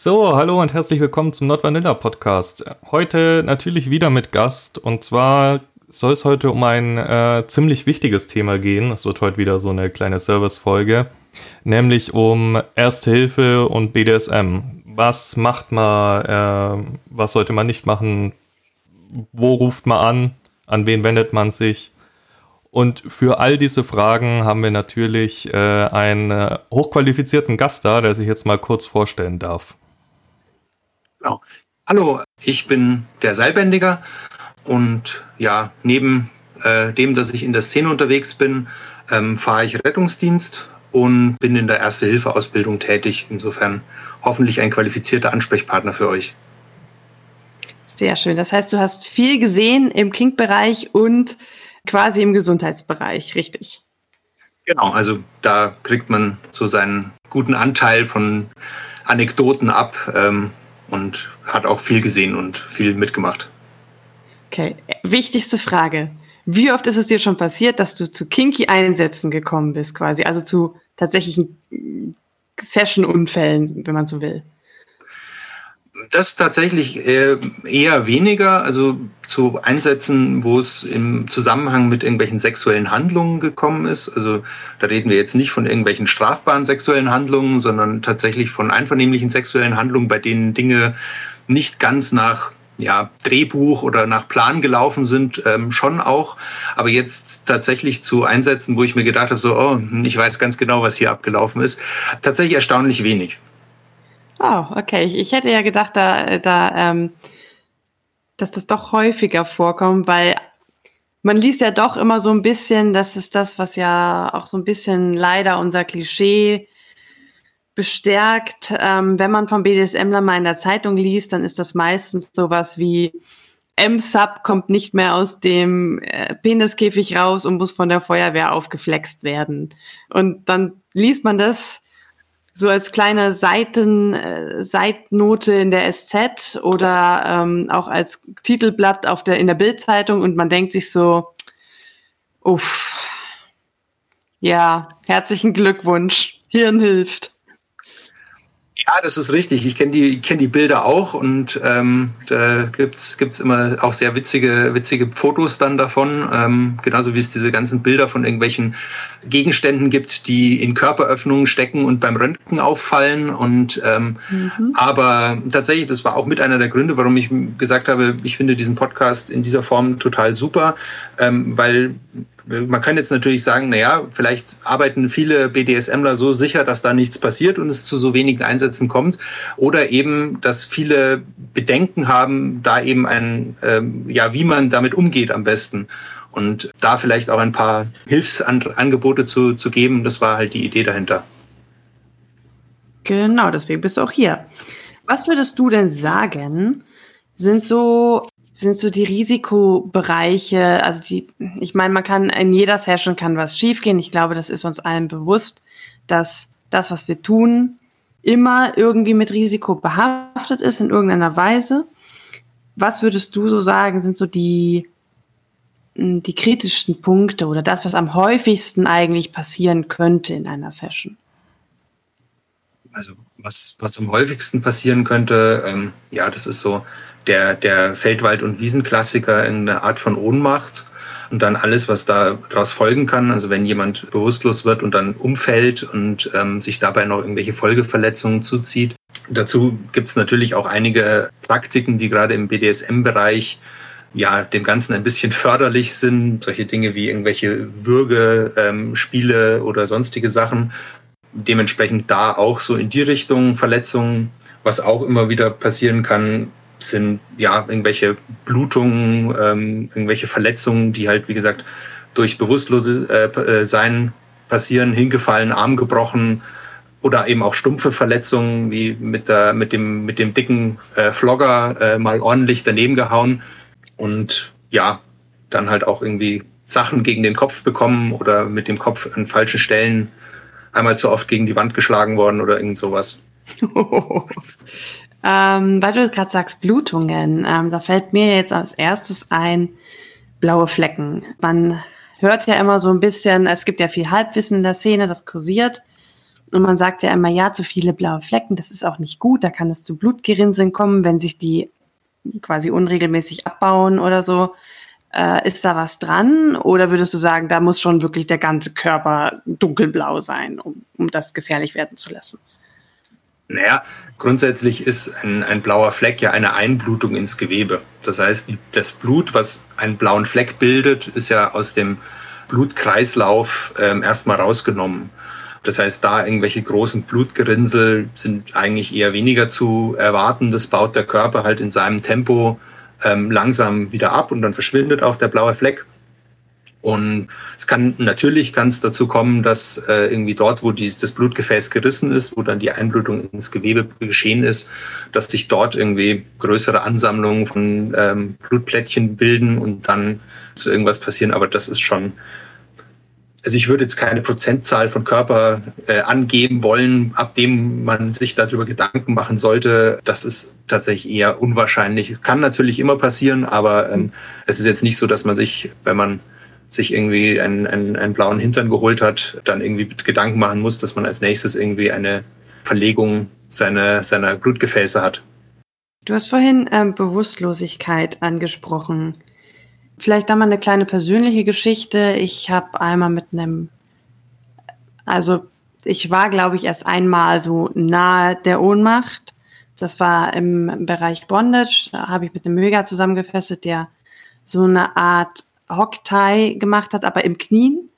So, hallo und herzlich willkommen zum Not Vanilla Podcast. Heute natürlich wieder mit Gast und zwar soll es heute um ein äh, ziemlich wichtiges Thema gehen. Es wird heute wieder so eine kleine Service-Folge, nämlich um Erste Hilfe und BDSM. Was macht man, äh, was sollte man nicht machen, wo ruft man an, an wen wendet man sich? Und für all diese Fragen haben wir natürlich äh, einen äh, hochqualifizierten Gast da, der sich jetzt mal kurz vorstellen darf. Genau. Hallo, ich bin der Seilbändiger und ja, neben äh, dem, dass ich in der Szene unterwegs bin, ähm, fahre ich Rettungsdienst und bin in der Erste-Hilfe-Ausbildung tätig. Insofern hoffentlich ein qualifizierter Ansprechpartner für euch. Sehr schön. Das heißt, du hast viel gesehen im Kink-Bereich und quasi im Gesundheitsbereich, richtig? Genau, also da kriegt man so seinen guten Anteil von Anekdoten ab. Ähm, und hat auch viel gesehen und viel mitgemacht. Okay, wichtigste Frage. Wie oft ist es dir schon passiert, dass du zu kinky Einsätzen gekommen bist, quasi? Also zu tatsächlichen Session-Unfällen, wenn man so will? Das tatsächlich äh, eher weniger, also zu Einsätzen, wo es im Zusammenhang mit irgendwelchen sexuellen Handlungen gekommen ist. Also da reden wir jetzt nicht von irgendwelchen strafbaren sexuellen Handlungen, sondern tatsächlich von einvernehmlichen sexuellen Handlungen, bei denen Dinge nicht ganz nach ja, Drehbuch oder nach Plan gelaufen sind, ähm, schon auch. Aber jetzt tatsächlich zu Einsätzen, wo ich mir gedacht habe, so, oh, ich weiß ganz genau, was hier abgelaufen ist, tatsächlich erstaunlich wenig. Oh, okay. Ich, ich hätte ja gedacht, da, da, ähm, dass das doch häufiger vorkommt, weil man liest ja doch immer so ein bisschen, das ist das, was ja auch so ein bisschen leider unser Klischee bestärkt. Ähm, wenn man vom BDSMler mal in der Zeitung liest, dann ist das meistens sowas wie M-Sub kommt nicht mehr aus dem äh, Peniskäfig raus und muss von der Feuerwehr aufgeflext werden. Und dann liest man das so als kleine Seiten, äh, Seitnote in der SZ oder ähm, auch als Titelblatt auf der, in der Bildzeitung und man denkt sich so, uff, ja, herzlichen Glückwunsch, Hirn hilft. Ja, das ist richtig. Ich kenne die, kenn die Bilder auch und ähm, da gibt's gibt's immer auch sehr witzige, witzige Fotos dann davon. Ähm, genauso wie es diese ganzen Bilder von irgendwelchen Gegenständen gibt, die in Körperöffnungen stecken und beim Röntgen auffallen. Und ähm, mhm. aber tatsächlich, das war auch mit einer der Gründe, warum ich gesagt habe, ich finde diesen Podcast in dieser Form total super, ähm, weil man kann jetzt natürlich sagen, naja, vielleicht arbeiten viele BDSMler so sicher, dass da nichts passiert und es zu so wenigen Einsätzen kommt. Oder eben, dass viele Bedenken haben, da eben ein, ähm, ja, wie man damit umgeht am besten. Und da vielleicht auch ein paar Hilfsangebote zu, zu geben, das war halt die Idee dahinter. Genau, deswegen bist du auch hier. Was würdest du denn sagen, sind so sind so die Risikobereiche, also die, ich meine, man kann in jeder Session kann was schiefgehen. Ich glaube, das ist uns allen bewusst, dass das, was wir tun, immer irgendwie mit Risiko behaftet ist in irgendeiner Weise. Was würdest du so sagen, sind so die, hm, die kritischsten Punkte oder das, was am häufigsten eigentlich passieren könnte in einer Session? Also was, was am häufigsten passieren könnte, ähm, ja, das ist so der, der Feldwald- und Wiesenklassiker in einer Art von Ohnmacht und dann alles, was daraus folgen kann. Also wenn jemand bewusstlos wird und dann umfällt und ähm, sich dabei noch irgendwelche Folgeverletzungen zuzieht. Dazu gibt es natürlich auch einige Praktiken, die gerade im BDSM-Bereich ja dem Ganzen ein bisschen förderlich sind. Solche Dinge wie irgendwelche Würgespiele ähm, oder sonstige Sachen. Dementsprechend da auch so in die Richtung Verletzungen, was auch immer wieder passieren kann, sind ja irgendwelche Blutungen, ähm, irgendwelche Verletzungen, die halt, wie gesagt, durch bewusstlose äh, äh, Sein passieren, hingefallen, Arm gebrochen oder eben auch stumpfe Verletzungen, wie mit, der, mit, dem, mit dem dicken äh, Flogger äh, mal ordentlich daneben gehauen und ja, dann halt auch irgendwie Sachen gegen den Kopf bekommen oder mit dem Kopf an falschen Stellen einmal zu oft gegen die Wand geschlagen worden oder irgend sowas. Ähm, weil du gerade sagst Blutungen, ähm, da fällt mir jetzt als erstes ein blaue Flecken. Man hört ja immer so ein bisschen, es gibt ja viel Halbwissen in der Szene, das kursiert, Und man sagt ja immer, ja, zu viele blaue Flecken, das ist auch nicht gut, da kann es zu Blutgerinnseln kommen, wenn sich die quasi unregelmäßig abbauen oder so. Äh, ist da was dran? Oder würdest du sagen, da muss schon wirklich der ganze Körper dunkelblau sein, um, um das gefährlich werden zu lassen? Naja, grundsätzlich ist ein, ein blauer Fleck ja eine Einblutung ins Gewebe. Das heißt, das Blut, was einen blauen Fleck bildet, ist ja aus dem Blutkreislauf ähm, erstmal rausgenommen. Das heißt, da irgendwelche großen Blutgerinnsel sind eigentlich eher weniger zu erwarten. Das baut der Körper halt in seinem Tempo ähm, langsam wieder ab und dann verschwindet auch der blaue Fleck. Und es kann natürlich kann dazu kommen, dass äh, irgendwie dort, wo die, das Blutgefäß gerissen ist, wo dann die Einblutung ins Gewebe geschehen ist, dass sich dort irgendwie größere Ansammlungen von ähm, Blutplättchen bilden und dann zu irgendwas passieren. Aber das ist schon also ich würde jetzt keine Prozentzahl von Körper äh, angeben wollen, ab dem man sich darüber Gedanken machen sollte. Das ist tatsächlich eher unwahrscheinlich. Kann natürlich immer passieren, aber ähm, es ist jetzt nicht so, dass man sich, wenn man sich irgendwie einen, einen, einen blauen Hintern geholt hat, dann irgendwie Gedanken machen muss, dass man als nächstes irgendwie eine Verlegung seiner, seiner Blutgefäße hat. Du hast vorhin ähm, Bewusstlosigkeit angesprochen. Vielleicht da mal eine kleine persönliche Geschichte. Ich habe einmal mit einem, also ich war, glaube ich, erst einmal so nahe der Ohnmacht. Das war im Bereich Bondage. Da habe ich mit einem Möger zusammengefesselt, der so eine Art Hocktie gemacht hat, aber im Knien.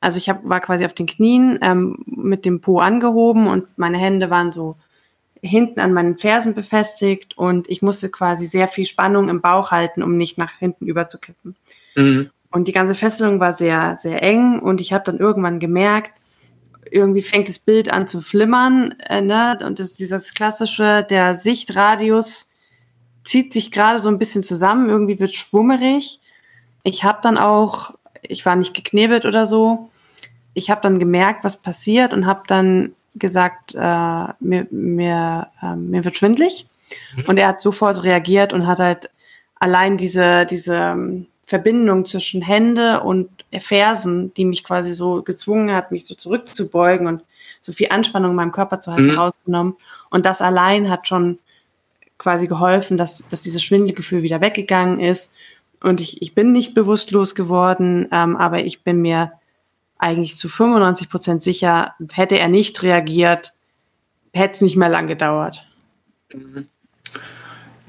Also ich hab, war quasi auf den Knien ähm, mit dem Po angehoben und meine Hände waren so hinten an meinen Fersen befestigt und ich musste quasi sehr viel Spannung im Bauch halten, um nicht nach hinten überzukippen. Mhm. Und die ganze Fesselung war sehr, sehr eng und ich habe dann irgendwann gemerkt, irgendwie fängt das Bild an zu flimmern, äh, ne? Und das ist dieses klassische, der Sichtradius zieht sich gerade so ein bisschen zusammen, irgendwie wird schwummerig. Ich habe dann auch, ich war nicht geknebelt oder so, ich habe dann gemerkt, was passiert und habe dann gesagt, äh, mir, mir, äh, mir wird schwindlig. Mhm. Und er hat sofort reagiert und hat halt allein diese, diese ähm, Verbindung zwischen Hände und Fersen, die mich quasi so gezwungen hat, mich so zurückzubeugen und so viel Anspannung in meinem Körper zu halten, mhm. rausgenommen. Und das allein hat schon quasi geholfen, dass, dass dieses Schwindelgefühl wieder weggegangen ist. Und ich, ich bin nicht bewusstlos geworden, ähm, aber ich bin mir eigentlich zu 95 Prozent sicher, hätte er nicht reagiert, hätte es nicht mehr lang gedauert.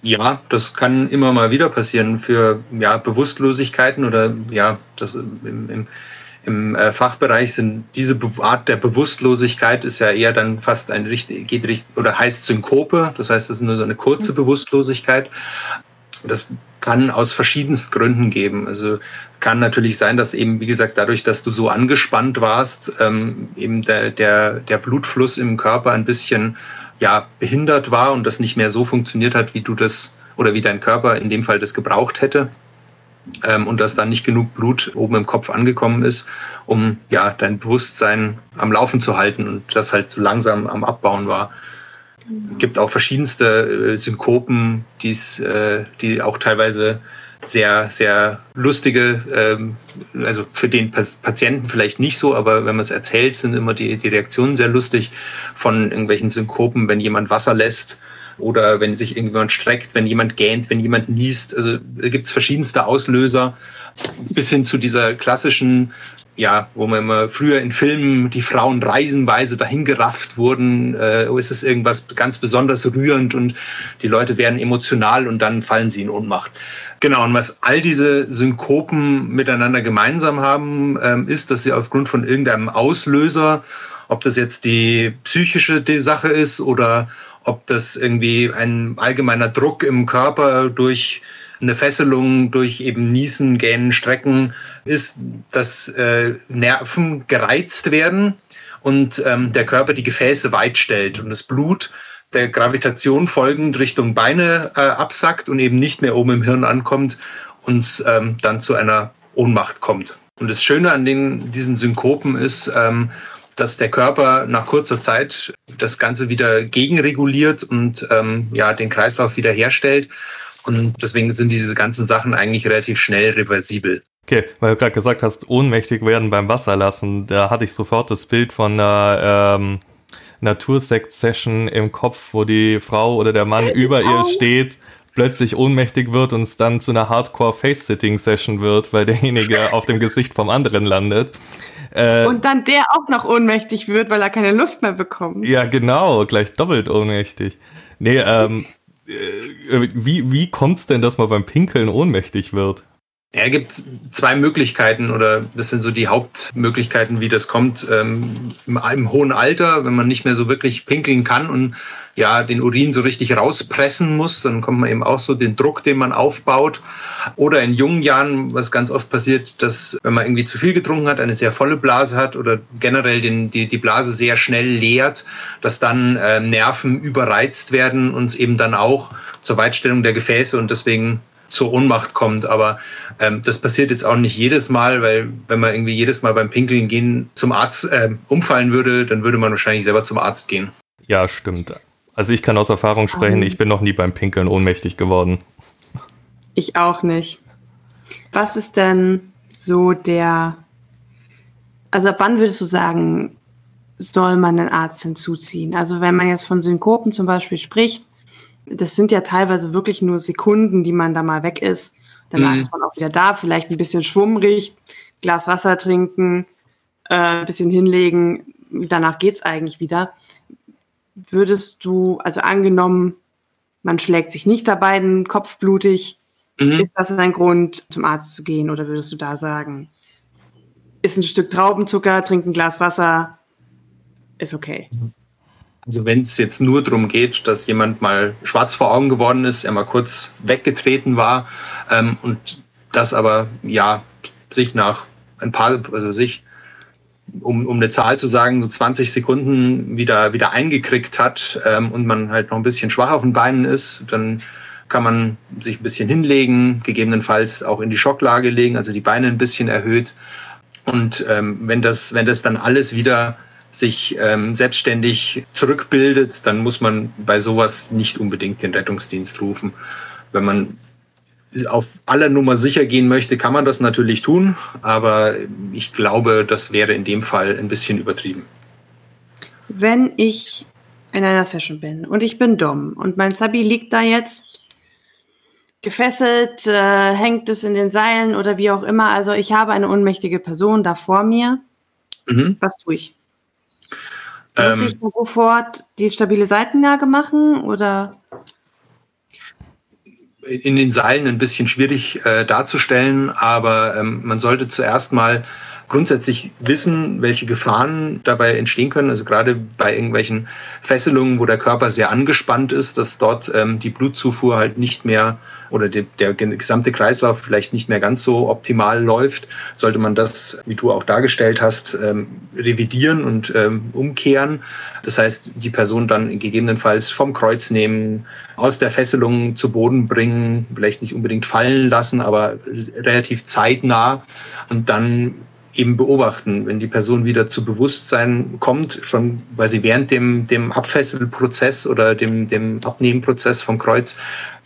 Ja, das kann immer mal wieder passieren für ja, Bewusstlosigkeiten oder ja, das im, im, im äh, Fachbereich sind diese Art der Bewusstlosigkeit ist ja eher dann fast ein richtig, geht richtig oder heißt Synkope, das heißt, das ist nur so eine kurze mhm. Bewusstlosigkeit. Das kann aus verschiedensten Gründen geben. Also kann natürlich sein, dass eben, wie gesagt, dadurch, dass du so angespannt warst, ähm, eben der, der, der Blutfluss im Körper ein bisschen ja, behindert war und das nicht mehr so funktioniert hat, wie du das oder wie dein Körper in dem Fall das gebraucht hätte. Ähm, und dass dann nicht genug Blut oben im Kopf angekommen ist, um ja dein Bewusstsein am Laufen zu halten und das halt so langsam am Abbauen war. Es gibt auch verschiedenste äh, Synkopen, die's, äh, die auch teilweise sehr, sehr lustige, ähm, also für den Patienten vielleicht nicht so, aber wenn man es erzählt, sind immer die, die Reaktionen sehr lustig von irgendwelchen Synkopen, wenn jemand Wasser lässt oder wenn sich irgendjemand streckt, wenn jemand gähnt, wenn jemand niest. Also gibt es verschiedenste Auslöser bis hin zu dieser klassischen ja, wo man immer früher in Filmen die Frauen reisenweise dahingerafft wurden, äh, ist es irgendwas ganz besonders rührend und die Leute werden emotional und dann fallen sie in Ohnmacht. Genau, und was all diese Synkopen miteinander gemeinsam haben, ähm, ist, dass sie aufgrund von irgendeinem Auslöser, ob das jetzt die psychische Sache ist oder ob das irgendwie ein allgemeiner Druck im Körper durch eine Fesselung durch eben Niesen, Gähnen, Strecken ist, dass äh, Nerven gereizt werden und ähm, der Körper die Gefäße weit stellt und das Blut der Gravitation folgend Richtung Beine äh, absackt und eben nicht mehr oben im Hirn ankommt und ähm, dann zu einer Ohnmacht kommt. Und das Schöne an den, diesen Synkopen ist, ähm, dass der Körper nach kurzer Zeit das Ganze wieder gegenreguliert und ähm, ja, den Kreislauf wieder herstellt. Und deswegen sind diese ganzen Sachen eigentlich relativ schnell reversibel. Okay, weil du gerade gesagt hast, ohnmächtig werden beim Wasserlassen, da hatte ich sofort das Bild von einer, ähm, Natursekt-Session im Kopf, wo die Frau oder der Mann über ihr steht, plötzlich ohnmächtig wird und es dann zu einer Hardcore-Face-Sitting-Session wird, weil derjenige auf dem Gesicht vom anderen landet. Äh, und dann der auch noch ohnmächtig wird, weil er keine Luft mehr bekommt. Ja, genau, gleich doppelt ohnmächtig. Nee, ähm, äh, wie, wie kommt's denn, dass man beim Pinkeln ohnmächtig wird? Ja, gibt zwei Möglichkeiten oder das sind so die Hauptmöglichkeiten, wie das kommt. Ähm, im, hohen Alter, wenn man nicht mehr so wirklich pinkeln kann und ja den Urin so richtig rauspressen muss, dann kommt man eben auch so den Druck, den man aufbaut. Oder in jungen Jahren, was ganz oft passiert, dass wenn man irgendwie zu viel getrunken hat, eine sehr volle Blase hat oder generell den, die, die Blase sehr schnell leert, dass dann äh, Nerven überreizt werden und eben dann auch zur Weitstellung der Gefäße und deswegen zur Ohnmacht kommt. Aber ähm, das passiert jetzt auch nicht jedes Mal, weil wenn man irgendwie jedes Mal beim Pinkeln gehen zum Arzt äh, umfallen würde, dann würde man wahrscheinlich selber zum Arzt gehen. Ja, stimmt. Also ich kann aus Erfahrung sprechen, ich bin noch nie beim Pinkeln ohnmächtig geworden. Ich auch nicht. Was ist denn so der, also ab wann würdest du sagen, soll man den Arzt hinzuziehen? Also wenn man jetzt von Synkopen zum Beispiel spricht, das sind ja teilweise wirklich nur Sekunden, die man da mal weg ist. Danach mhm. ist man auch wieder da, vielleicht ein bisschen schwummrig, Glas Wasser trinken, äh, ein bisschen hinlegen, danach geht's eigentlich wieder. Würdest du, also angenommen, man schlägt sich nicht dabei den Kopf blutig, mhm. ist das ein Grund, zum Arzt zu gehen? Oder würdest du da sagen, ist ein Stück Traubenzucker, trink ein Glas Wasser, ist okay? Mhm. Also wenn es jetzt nur darum geht, dass jemand mal schwarz vor Augen geworden ist, er mal kurz weggetreten war ähm, und das aber ja sich nach ein paar, also sich um, um eine Zahl zu sagen, so 20 Sekunden wieder, wieder eingekriegt hat ähm, und man halt noch ein bisschen schwach auf den Beinen ist, dann kann man sich ein bisschen hinlegen, gegebenenfalls auch in die Schocklage legen, also die Beine ein bisschen erhöht. Und ähm, wenn, das, wenn das dann alles wieder sich ähm, selbstständig zurückbildet, dann muss man bei sowas nicht unbedingt den Rettungsdienst rufen. Wenn man auf aller Nummer sicher gehen möchte, kann man das natürlich tun, aber ich glaube, das wäre in dem Fall ein bisschen übertrieben. Wenn ich in einer Session bin und ich bin dumm und mein Sabi liegt da jetzt gefesselt, äh, hängt es in den Seilen oder wie auch immer, also ich habe eine ohnmächtige Person da vor mir, mhm. was tue ich? Muss ähm, ich sofort die stabile Seitenlage machen oder? In den Seilen ein bisschen schwierig äh, darzustellen, aber ähm, man sollte zuerst mal grundsätzlich wissen, welche Gefahren dabei entstehen können. Also gerade bei irgendwelchen Fesselungen, wo der Körper sehr angespannt ist, dass dort ähm, die Blutzufuhr halt nicht mehr oder de, der gesamte Kreislauf vielleicht nicht mehr ganz so optimal läuft, sollte man das, wie du auch dargestellt hast, ähm, revidieren und ähm, umkehren. Das heißt, die Person dann gegebenenfalls vom Kreuz nehmen, aus der Fesselung zu Boden bringen, vielleicht nicht unbedingt fallen lassen, aber relativ zeitnah und dann eben beobachten, wenn die Person wieder zu Bewusstsein kommt, schon weil sie während dem, dem Abfesselprozess oder dem, dem Abnehmenprozess vom Kreuz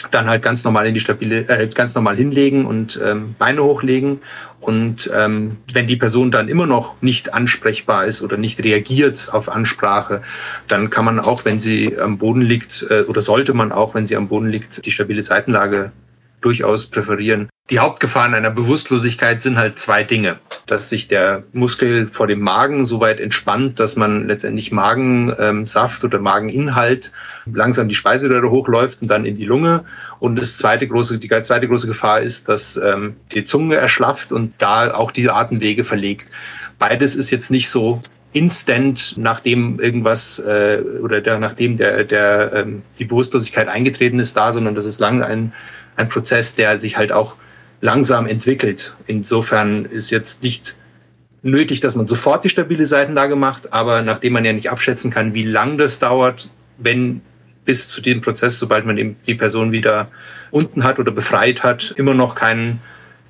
dann halt ganz normal in die stabile, äh, ganz normal hinlegen und ähm, Beine hochlegen. Und ähm, wenn die Person dann immer noch nicht ansprechbar ist oder nicht reagiert auf Ansprache, dann kann man auch, wenn sie am Boden liegt, äh, oder sollte man auch, wenn sie am Boden liegt, die stabile Seitenlage durchaus präferieren. Die Hauptgefahren einer Bewusstlosigkeit sind halt zwei Dinge. Dass sich der Muskel vor dem Magen so weit entspannt, dass man letztendlich Magensaft oder Mageninhalt langsam die Speiseröhre hochläuft und dann in die Lunge. Und das zweite große, die zweite große Gefahr ist, dass ähm, die Zunge erschlafft und da auch die Atemwege verlegt. Beides ist jetzt nicht so instant, nachdem irgendwas äh, oder der, nachdem der, der, ähm, die Bewusstlosigkeit eingetreten ist, da, sondern das ist lang ein ein Prozess, der sich halt auch langsam entwickelt. Insofern ist jetzt nicht nötig, dass man sofort die stabile Seitenlage macht, aber nachdem man ja nicht abschätzen kann, wie lang das dauert, wenn bis zu dem Prozess, sobald man eben die Person wieder unten hat oder befreit hat, immer noch kein,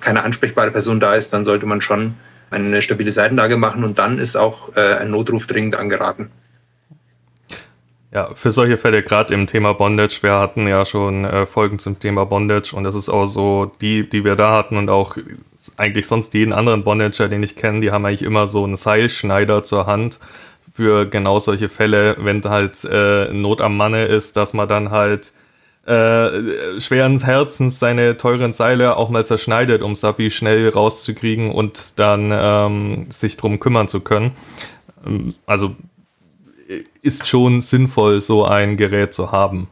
keine ansprechbare Person da ist, dann sollte man schon eine stabile Seitenlage machen und dann ist auch äh, ein Notruf dringend angeraten. Ja, für solche Fälle, gerade im Thema Bondage, wir hatten ja schon äh, Folgen zum Thema Bondage und das ist auch so, die, die wir da hatten und auch eigentlich sonst jeden anderen Bondager, den ich kenne, die haben eigentlich immer so einen Seilschneider zur Hand, für genau solche Fälle, wenn halt äh, Not am Manne ist, dass man dann halt äh, schweren Herzens seine teuren Seile auch mal zerschneidet, um Sabi schnell rauszukriegen und dann ähm, sich drum kümmern zu können. Ähm, also ist schon sinnvoll, so ein Gerät zu haben.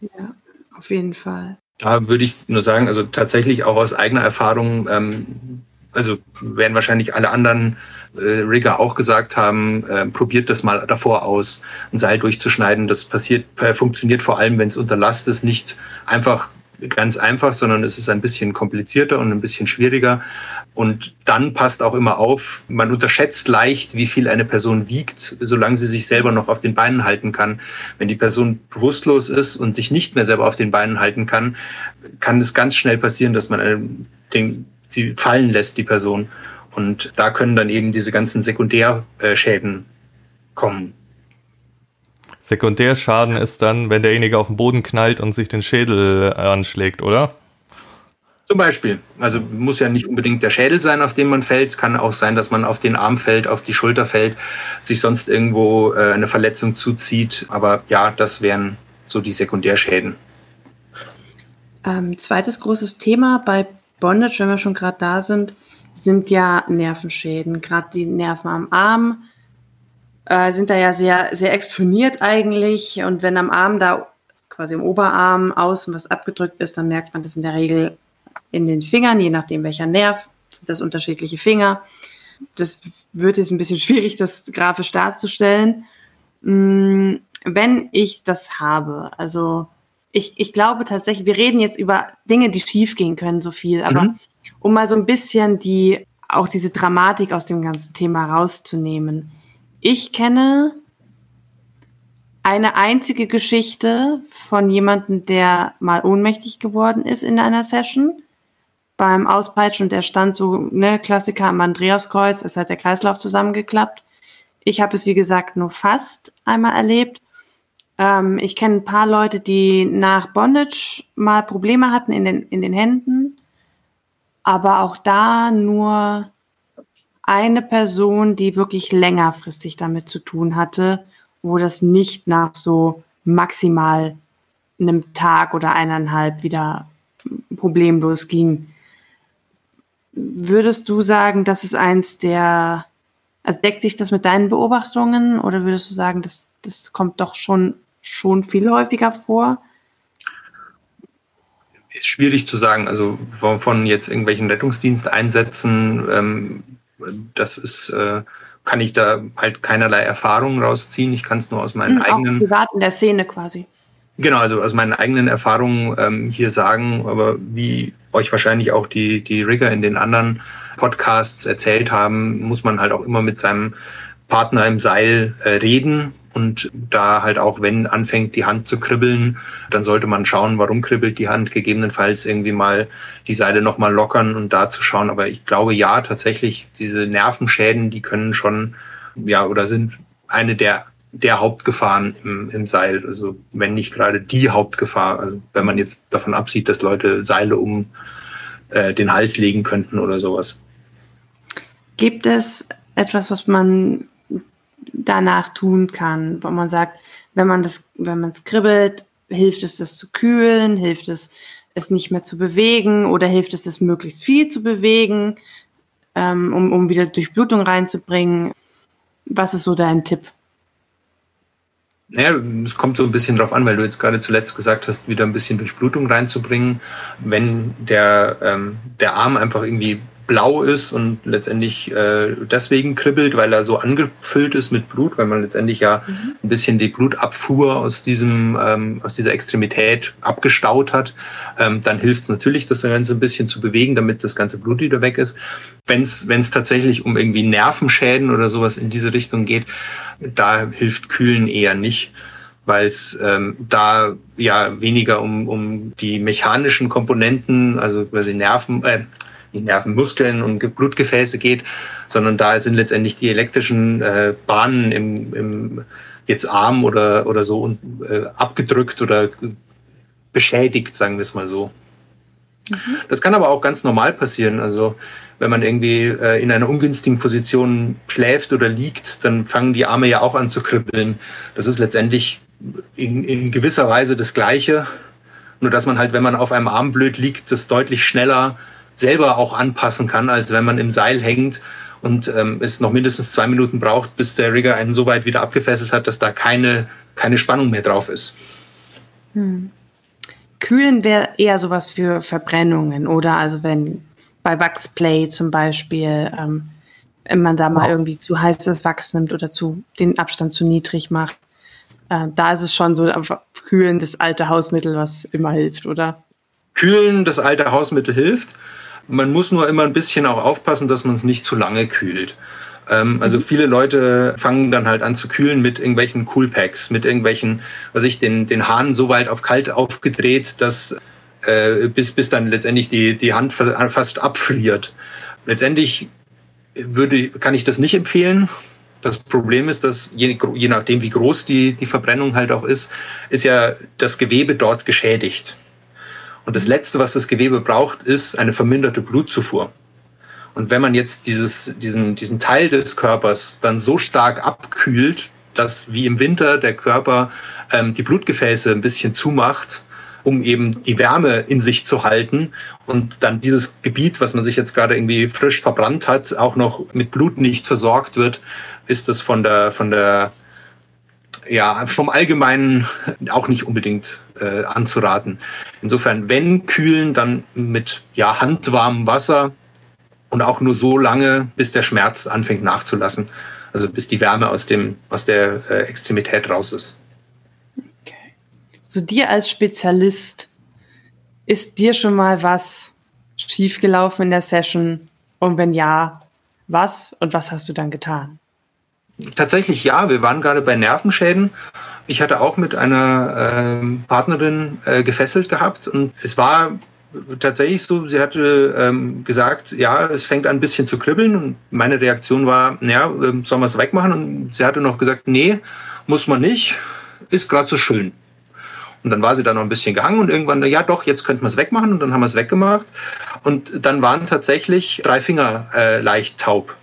Ja, auf jeden Fall. Da würde ich nur sagen, also tatsächlich auch aus eigener Erfahrung, ähm, also werden wahrscheinlich alle anderen äh, Rigger auch gesagt haben, äh, probiert das mal davor aus, ein Seil durchzuschneiden. Das passiert, äh, funktioniert vor allem, wenn es unter Last ist, nicht einfach ganz einfach, sondern es ist ein bisschen komplizierter und ein bisschen schwieriger. Und dann passt auch immer auf, man unterschätzt leicht, wie viel eine Person wiegt, solange sie sich selber noch auf den Beinen halten kann. Wenn die Person bewusstlos ist und sich nicht mehr selber auf den Beinen halten kann, kann es ganz schnell passieren, dass man den, sie fallen lässt, die Person. Und da können dann eben diese ganzen Sekundärschäden kommen. Sekundärschaden ist dann, wenn derjenige auf den Boden knallt und sich den Schädel anschlägt, oder? Zum Beispiel. Also muss ja nicht unbedingt der Schädel sein, auf den man fällt. Kann auch sein, dass man auf den Arm fällt, auf die Schulter fällt, sich sonst irgendwo äh, eine Verletzung zuzieht. Aber ja, das wären so die Sekundärschäden. Ähm, zweites großes Thema bei Bondage, wenn wir schon gerade da sind, sind ja Nervenschäden. Gerade die Nerven am Arm äh, sind da ja sehr, sehr exponiert eigentlich. Und wenn am Arm da quasi im Oberarm außen was abgedrückt ist, dann merkt man das in der Regel in den Fingern, je nachdem welcher Nerv, sind das unterschiedliche Finger. Das wird jetzt ein bisschen schwierig, das grafisch darzustellen. Mm, wenn ich das habe, also ich, ich glaube tatsächlich, wir reden jetzt über Dinge, die schiefgehen können, so viel, aber mhm. um mal so ein bisschen die, auch diese Dramatik aus dem ganzen Thema rauszunehmen. Ich kenne eine einzige Geschichte von jemandem, der mal ohnmächtig geworden ist in einer Session beim Auspeitschen der stand so, ne, Klassiker am Andreaskreuz, es hat der Kreislauf zusammengeklappt. Ich habe es, wie gesagt, nur fast einmal erlebt. Ähm, ich kenne ein paar Leute, die nach Bondage mal Probleme hatten in den, in den Händen, aber auch da nur eine Person, die wirklich längerfristig damit zu tun hatte, wo das nicht nach so maximal einem Tag oder eineinhalb wieder problemlos ging. Würdest du sagen, das ist eins der, also deckt sich das mit deinen Beobachtungen oder würdest du sagen, das, das kommt doch schon, schon viel häufiger vor? Ist schwierig zu sagen, also von jetzt irgendwelchen Rettungsdiensteinsätzen, ähm, das ist, äh, kann ich da halt keinerlei Erfahrungen rausziehen. Ich kann es nur aus meinen hm, eigenen. Auch privat in der Szene quasi. Genau, also aus meinen eigenen Erfahrungen ähm, hier sagen, aber wie euch wahrscheinlich auch die, die Rigger in den anderen Podcasts erzählt haben, muss man halt auch immer mit seinem Partner im Seil äh, reden und da halt auch, wenn anfängt die Hand zu kribbeln, dann sollte man schauen, warum kribbelt die Hand, gegebenenfalls irgendwie mal die Seile nochmal lockern und da zu schauen. Aber ich glaube ja, tatsächlich, diese Nervenschäden, die können schon, ja, oder sind eine der der Hauptgefahren im, im Seil. Also wenn nicht gerade die Hauptgefahr, also wenn man jetzt davon absieht, dass Leute Seile um äh, den Hals legen könnten oder sowas. Gibt es etwas, was man danach tun kann, wo man sagt, wenn man das, wenn man es kribbelt, hilft es, das zu kühlen, hilft es, es nicht mehr zu bewegen oder hilft es, es möglichst viel zu bewegen, ähm, um, um wieder Durchblutung reinzubringen? Was ist so dein Tipp? Naja, es kommt so ein bisschen drauf an, weil du jetzt gerade zuletzt gesagt hast, wieder ein bisschen Durchblutung reinzubringen. Wenn der, ähm, der Arm einfach irgendwie blau ist und letztendlich äh, deswegen kribbelt, weil er so angefüllt ist mit Blut, weil man letztendlich ja mhm. ein bisschen die Blutabfuhr aus diesem ähm, aus dieser Extremität abgestaut hat, ähm, dann hilft es natürlich, das Ganze ein bisschen zu bewegen, damit das ganze Blut wieder weg ist. Wenn es wenn es tatsächlich um irgendwie Nervenschäden oder sowas in diese Richtung geht, da hilft Kühlen eher nicht weil es ähm, da ja weniger um, um die mechanischen Komponenten, also quasi Nerven, äh, die Nervenmuskeln und Blutgefäße geht, sondern da sind letztendlich die elektrischen äh, Bahnen im, im jetzt Arm oder, oder so und, äh, abgedrückt oder beschädigt, sagen wir es mal so. Mhm. Das kann aber auch ganz normal passieren. Also wenn man irgendwie äh, in einer ungünstigen Position schläft oder liegt, dann fangen die Arme ja auch an zu kribbeln. Das ist letztendlich in, in gewisser Weise das Gleiche. Nur dass man halt, wenn man auf einem Arm blöd liegt, das deutlich schneller selber auch anpassen kann, als wenn man im Seil hängt und ähm, es noch mindestens zwei Minuten braucht, bis der Rigger einen so weit wieder abgefesselt hat, dass da keine, keine Spannung mehr drauf ist. Hm. Kühlen wäre eher sowas für Verbrennungen oder also wenn bei Wachsplay zum Beispiel, ähm, wenn man da mal irgendwie zu heißes Wachs nimmt oder zu den Abstand zu niedrig macht. Äh, da ist es schon so kühlen das alte Hausmittel, was immer hilft, oder? Kühlen das alte Hausmittel hilft. Man muss nur immer ein bisschen auch aufpassen, dass man es nicht zu lange kühlt. Ähm, also mhm. viele Leute fangen dann halt an zu kühlen mit irgendwelchen Coolpacks, mit irgendwelchen, was ich, den, den Hahn so weit auf kalt aufgedreht, dass äh, bis, bis dann letztendlich die, die Hand fast abfriert. Letztendlich würde, kann ich das nicht empfehlen. Das Problem ist, dass je, je nachdem, wie groß die, die Verbrennung halt auch ist, ist ja das Gewebe dort geschädigt. Und das Letzte, was das Gewebe braucht, ist eine verminderte Blutzufuhr. Und wenn man jetzt dieses, diesen, diesen Teil des Körpers dann so stark abkühlt, dass wie im Winter der Körper ähm, die Blutgefäße ein bisschen zumacht, um eben die Wärme in sich zu halten und dann dieses Gebiet, was man sich jetzt gerade irgendwie frisch verbrannt hat, auch noch mit Blut nicht versorgt wird, ist das von der, von der ja, vom Allgemeinen auch nicht unbedingt äh, anzuraten. Insofern, wenn kühlen, dann mit ja, handwarmem Wasser und auch nur so lange, bis der Schmerz anfängt nachzulassen. Also bis die Wärme aus, dem, aus der äh, Extremität raus ist. Okay. So dir als Spezialist, ist dir schon mal was schiefgelaufen in der Session? Und wenn ja, was und was hast du dann getan? Tatsächlich ja, wir waren gerade bei Nervenschäden. Ich hatte auch mit einer äh, Partnerin äh, gefesselt gehabt und es war tatsächlich so, sie hatte ähm, gesagt, ja, es fängt an ein bisschen zu kribbeln und meine Reaktion war, ja, ähm, sollen wir es wegmachen? Und sie hatte noch gesagt, nee, muss man nicht, ist gerade so schön. Und dann war sie da noch ein bisschen gehangen und irgendwann, ja doch, jetzt könnten wir es wegmachen und dann haben wir es weggemacht. Und dann waren tatsächlich drei Finger äh, leicht taub.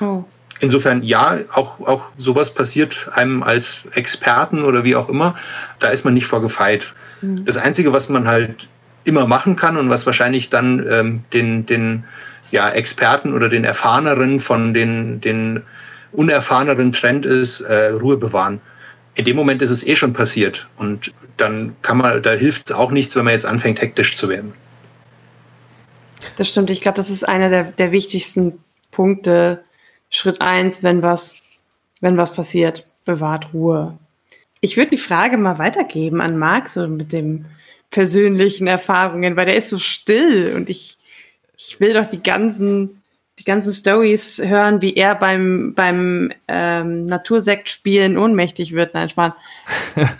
Oh insofern ja, auch, auch sowas passiert einem als Experten oder wie auch immer. Da ist man nicht vorgefeit. Mhm. Das Einzige, was man halt immer machen kann und was wahrscheinlich dann ähm, den, den ja, Experten oder den Erfahreneren von den, den unerfahreneren Trend ist, äh, Ruhe bewahren. In dem Moment ist es eh schon passiert und dann kann man, da hilft es auch nichts, wenn man jetzt anfängt, hektisch zu werden. Das stimmt. Ich glaube, das ist einer der, der wichtigsten Punkte, Schritt eins, wenn was, wenn was passiert, bewahrt Ruhe. Ich würde die Frage mal weitergeben an Marc, so mit den persönlichen Erfahrungen, weil der ist so still und ich, ich will doch die ganzen, die ganzen Stories hören, wie er beim, beim ähm, Natursekt spielen ohnmächtig wird. Nein, Spahn.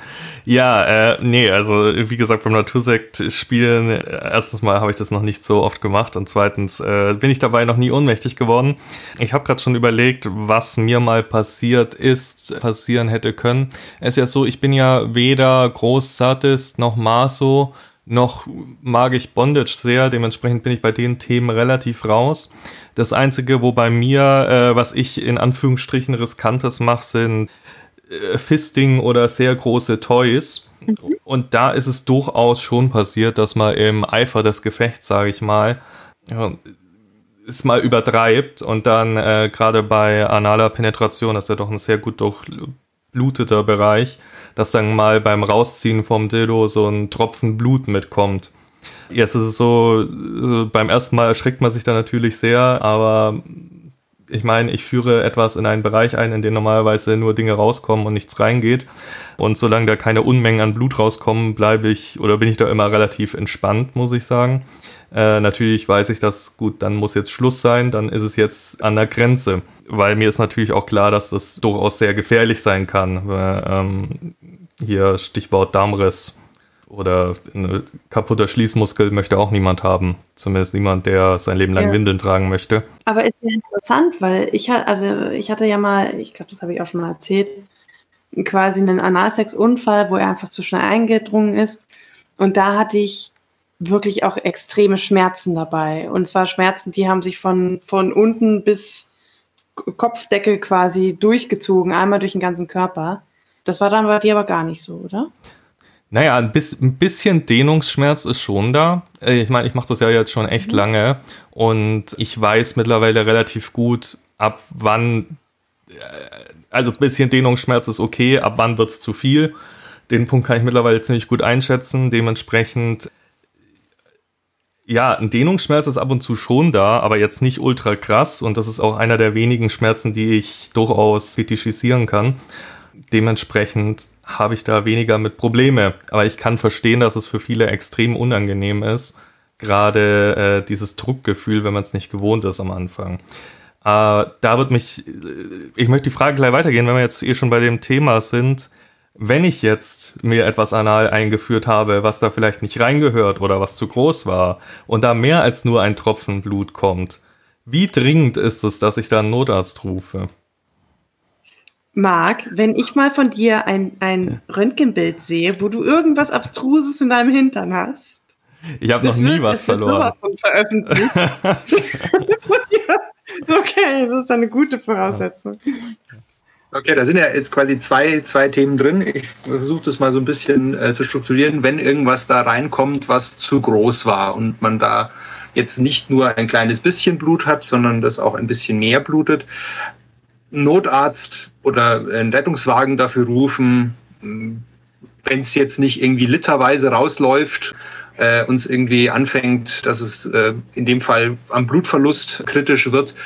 Ja, äh, nee, also wie gesagt, beim Natursekt spielen, erstens mal habe ich das noch nicht so oft gemacht und zweitens äh, bin ich dabei noch nie ohnmächtig geworden. Ich habe gerade schon überlegt, was mir mal passiert ist, passieren hätte können. Es ist ja so, ich bin ja weder Groß-Sadist noch Maso, noch mag ich Bondage sehr, dementsprechend bin ich bei den Themen relativ raus. Das Einzige, wo bei mir, äh, was ich in Anführungsstrichen riskantes mache, sind äh, Fisting oder sehr große Toys. Mhm. Und da ist es durchaus schon passiert, dass man im Eifer des Gefechts, sage ich mal, ja, es mal übertreibt und dann äh, gerade bei analer Penetration, das ist ja doch ein sehr gut durchbluteter Bereich, dass dann mal beim Rausziehen vom Dildo so ein Tropfen Blut mitkommt. Jetzt ist es so, äh, beim ersten Mal erschreckt man sich da natürlich sehr, aber ich meine, ich führe etwas in einen Bereich ein, in den normalerweise nur Dinge rauskommen und nichts reingeht. Und solange da keine Unmengen an Blut rauskommen, bleibe ich oder bin ich da immer relativ entspannt, muss ich sagen. Äh, natürlich weiß ich, dass gut, dann muss jetzt Schluss sein, dann ist es jetzt an der Grenze. Weil mir ist natürlich auch klar, dass das durchaus sehr gefährlich sein kann. Weil, ähm, hier Stichwort Darmriss oder ein kaputter Schließmuskel möchte auch niemand haben. Zumindest niemand, der sein Leben lang ja. Windeln tragen möchte. Aber ist ja interessant, weil ich also ich hatte ja mal, ich glaube, das habe ich auch schon mal erzählt, quasi einen Analsex-Unfall, wo er einfach zu schnell eingedrungen ist. Und da hatte ich wirklich auch extreme Schmerzen dabei. Und zwar Schmerzen, die haben sich von, von unten bis Kopfdecke quasi durchgezogen, einmal durch den ganzen Körper. Das war dann bei dir aber gar nicht so, oder? Naja, ein, bisschen Dehnungsschmerz ist schon da. Äh, ich meine, ich mache das ja jetzt schon echt mhm. lange und ich weiß mittlerweile relativ gut, ab wann, äh, also ein bisschen Dehnungsschmerz ist okay, ab wann wird es zu viel. Den Punkt kann ich mittlerweile ziemlich gut einschätzen. Dementsprechend, ja, ein Dehnungsschmerz ist ab und zu schon da, aber jetzt nicht ultra krass und das ist auch einer der wenigen Schmerzen, die ich durchaus fetischisieren kann. Dementsprechend habe ich da weniger mit Probleme. Aber ich kann verstehen, dass es für viele extrem unangenehm ist. Gerade äh, dieses Druckgefühl, wenn man es nicht gewohnt ist am Anfang. Äh, da wird mich, äh, ich möchte die Frage gleich weitergehen, wenn wir jetzt eh schon bei dem Thema sind. Wenn ich jetzt mir etwas anal eingeführt habe, was da vielleicht nicht reingehört oder was zu groß war und da mehr als nur ein Tropfen Blut kommt, wie dringend ist es, dass ich da einen Notarzt rufe? Marc, wenn ich mal von dir ein, ein Röntgenbild sehe, wo du irgendwas Abstruses in deinem Hintern hast. Ich habe noch nie wird, was verloren. veröffentlicht. okay, das ist eine gute Voraussetzung. Okay, da sind ja jetzt quasi zwei, zwei Themen drin. Ich versuche das mal so ein bisschen äh, zu strukturieren. Wenn irgendwas da reinkommt, was zu groß war und man da jetzt nicht nur ein kleines bisschen Blut hat, sondern das auch ein bisschen mehr blutet, Notarzt oder einen Rettungswagen dafür rufen, wenn es jetzt nicht irgendwie literweise rausläuft, äh, uns irgendwie anfängt, dass es äh, in dem Fall am Blutverlust kritisch wird,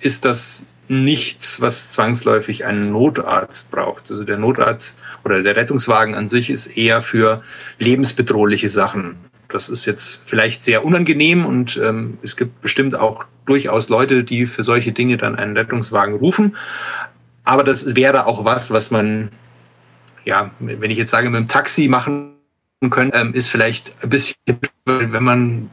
ist das nichts, was zwangsläufig einen Notarzt braucht. Also der Notarzt oder der Rettungswagen an sich ist eher für lebensbedrohliche Sachen. Das ist jetzt vielleicht sehr unangenehm und ähm, es gibt bestimmt auch durchaus Leute, die für solche Dinge dann einen Rettungswagen rufen. Aber das wäre auch was, was man, ja, wenn ich jetzt sage, mit dem Taxi machen könnte, ähm, ist vielleicht ein bisschen, wenn man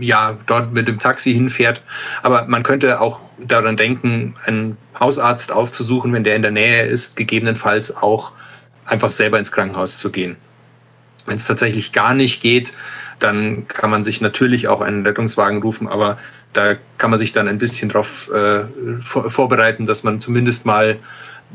ja dort mit dem Taxi hinfährt. Aber man könnte auch daran denken, einen Hausarzt aufzusuchen, wenn der in der Nähe ist, gegebenenfalls auch einfach selber ins Krankenhaus zu gehen. Wenn es tatsächlich gar nicht geht, dann kann man sich natürlich auch einen Rettungswagen rufen, aber da kann man sich dann ein bisschen darauf äh, vor, vorbereiten, dass man zumindest mal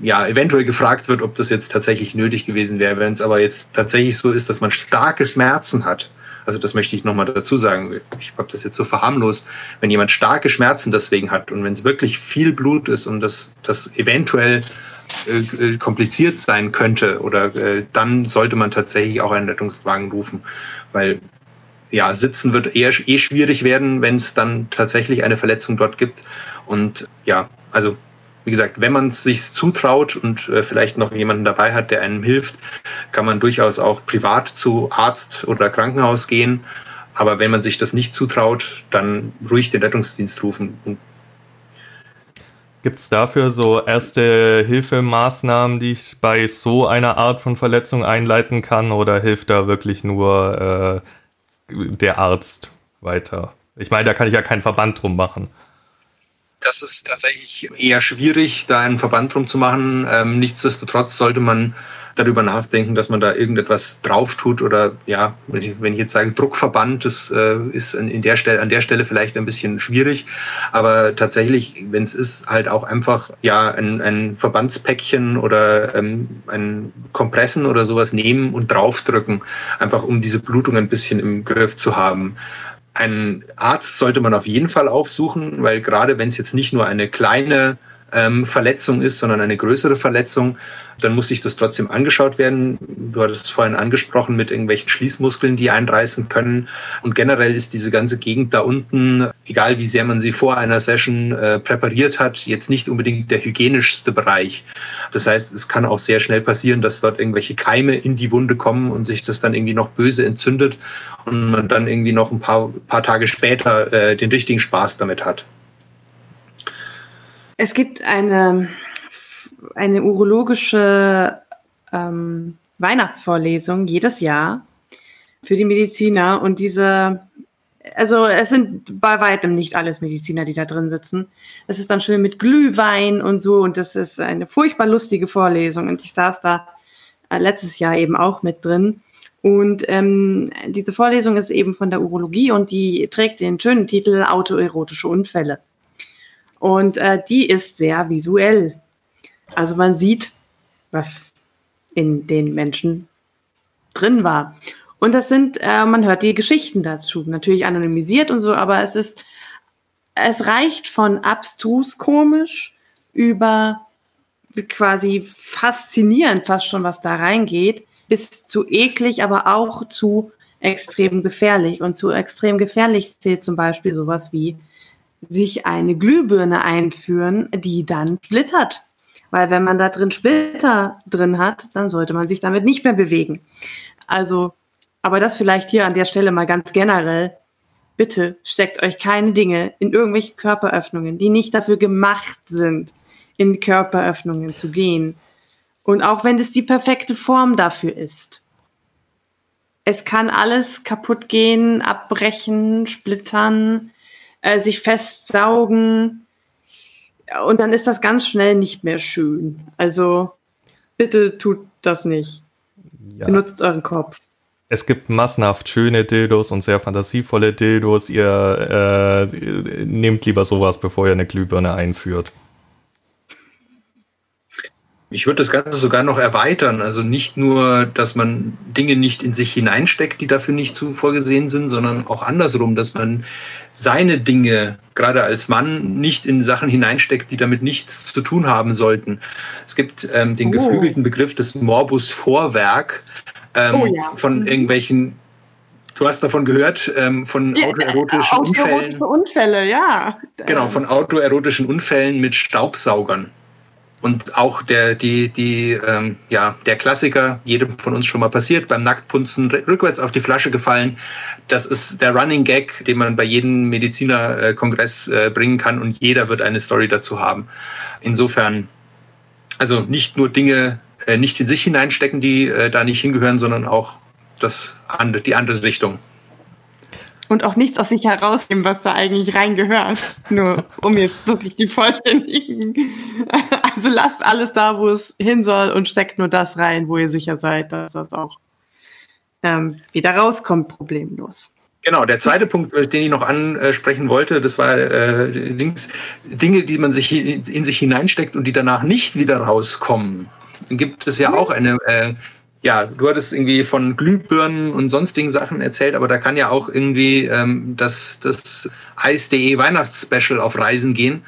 ja eventuell gefragt wird, ob das jetzt tatsächlich nötig gewesen wäre. Wenn es aber jetzt tatsächlich so ist, dass man starke Schmerzen hat, also das möchte ich nochmal dazu sagen, ich habe das jetzt so verharmlost, wenn jemand starke Schmerzen deswegen hat und wenn es wirklich viel Blut ist und das, das eventuell äh, äh kompliziert sein könnte oder äh, dann sollte man tatsächlich auch einen Rettungswagen rufen, weil ja, sitzen wird eher eh schwierig werden, wenn es dann tatsächlich eine Verletzung dort gibt. Und ja, also wie gesagt, wenn man es sich zutraut und äh, vielleicht noch jemanden dabei hat, der einem hilft, kann man durchaus auch privat zu Arzt oder Krankenhaus gehen. Aber wenn man sich das nicht zutraut, dann ruhig den Rettungsdienst rufen. Gibt es dafür so erste Hilfemaßnahmen, die ich bei so einer Art von Verletzung einleiten kann? Oder hilft da wirklich nur äh, der Arzt weiter? Ich meine, da kann ich ja keinen Verband drum machen. Das ist tatsächlich eher schwierig, da einen Verband drum zu machen. Ähm, nichtsdestotrotz sollte man darüber nachdenken, dass man da irgendetwas drauf tut oder ja, wenn ich, wenn ich jetzt sage Druckverband, das äh, ist in der Stelle, an der Stelle vielleicht ein bisschen schwierig, aber tatsächlich, wenn es ist, halt auch einfach ja ein, ein Verbandspäckchen oder ähm, ein Kompressen oder sowas nehmen und draufdrücken, einfach um diese Blutung ein bisschen im Griff zu haben. Einen Arzt sollte man auf jeden Fall aufsuchen, weil gerade wenn es jetzt nicht nur eine kleine ähm, Verletzung ist, sondern eine größere Verletzung, dann muss sich das trotzdem angeschaut werden. Du hattest es vorhin angesprochen mit irgendwelchen Schließmuskeln, die einreißen können. Und generell ist diese ganze Gegend da unten, egal wie sehr man sie vor einer Session äh, präpariert hat, jetzt nicht unbedingt der hygienischste Bereich. Das heißt, es kann auch sehr schnell passieren, dass dort irgendwelche Keime in die Wunde kommen und sich das dann irgendwie noch böse entzündet und man dann irgendwie noch ein paar, paar Tage später äh, den richtigen Spaß damit hat. Es gibt eine, eine urologische ähm, Weihnachtsvorlesung jedes Jahr für die Mediziner und diese, also es sind bei weitem nicht alles Mediziner, die da drin sitzen. Es ist dann schön mit Glühwein und so und das ist eine furchtbar lustige Vorlesung und ich saß da äh, letztes Jahr eben auch mit drin Und ähm, diese Vorlesung ist eben von der Urologie und die trägt den schönen Titel Autoerotische Unfälle. Und äh, die ist sehr visuell. Also man sieht, was in den Menschen drin war. Und das sind, äh, man hört die Geschichten dazu, natürlich anonymisiert und so, aber es ist, es reicht von abstrus komisch über quasi faszinierend fast schon, was da reingeht, bis zu eklig, aber auch zu extrem gefährlich. Und zu extrem gefährlich zählt zum Beispiel sowas wie sich eine Glühbirne einführen, die dann splittert. Weil wenn man da drin Splitter drin hat, dann sollte man sich damit nicht mehr bewegen. Also, aber das vielleicht hier an der Stelle mal ganz generell. Bitte steckt euch keine Dinge in irgendwelche Körperöffnungen, die nicht dafür gemacht sind, in Körperöffnungen zu gehen. Und auch wenn es die perfekte Form dafür ist. Es kann alles kaputt gehen, abbrechen, splittern, äh, sich festsaugen. Und dann ist das ganz schnell nicht mehr schön. Also bitte tut das nicht. Ja. Benutzt euren Kopf. Es gibt massenhaft schöne Dildos und sehr fantasievolle Dildos. Ihr äh, nehmt lieber sowas, bevor ihr eine Glühbirne einführt. Ich würde das Ganze sogar noch erweitern. Also nicht nur, dass man Dinge nicht in sich hineinsteckt, die dafür nicht zu vorgesehen sind, sondern auch andersrum, dass man seine Dinge, gerade als Mann, nicht in Sachen hineinsteckt, die damit nichts zu tun haben sollten. Es gibt ähm, den oh. geflügelten Begriff des Morbus Vorwerk ähm, oh, ja. von mhm. irgendwelchen Du hast davon gehört, ähm, von ja, autoerotischen Unfällen. Unfälle, ja. Genau, von autoerotischen Unfällen mit Staubsaugern. Und auch der, die, die, ähm, ja, der Klassiker, jedem von uns schon mal passiert, beim Nacktpunzen rückwärts auf die Flasche gefallen. Das ist der Running Gag, den man bei jedem Medizinerkongress äh, bringen kann und jeder wird eine Story dazu haben. Insofern, also nicht nur Dinge äh, nicht in sich hineinstecken, die äh, da nicht hingehören, sondern auch das, die andere Richtung. Und auch nichts aus sich herausnehmen, was da eigentlich reingehört. Nur um jetzt wirklich die vollständigen. Also lasst alles da, wo es hin soll und steckt nur das rein, wo ihr sicher seid, dass das auch ähm, wieder rauskommt, problemlos. Genau, der zweite Punkt, den ich noch ansprechen wollte, das war äh, Links, Dinge, die man sich in sich hineinsteckt und die danach nicht wieder rauskommen. Gibt es ja auch eine äh, ja, du hattest irgendwie von Glühbirnen und sonstigen Sachen erzählt, aber da kann ja auch irgendwie ähm, das, das Eis.de Weihnachtsspecial auf Reisen gehen.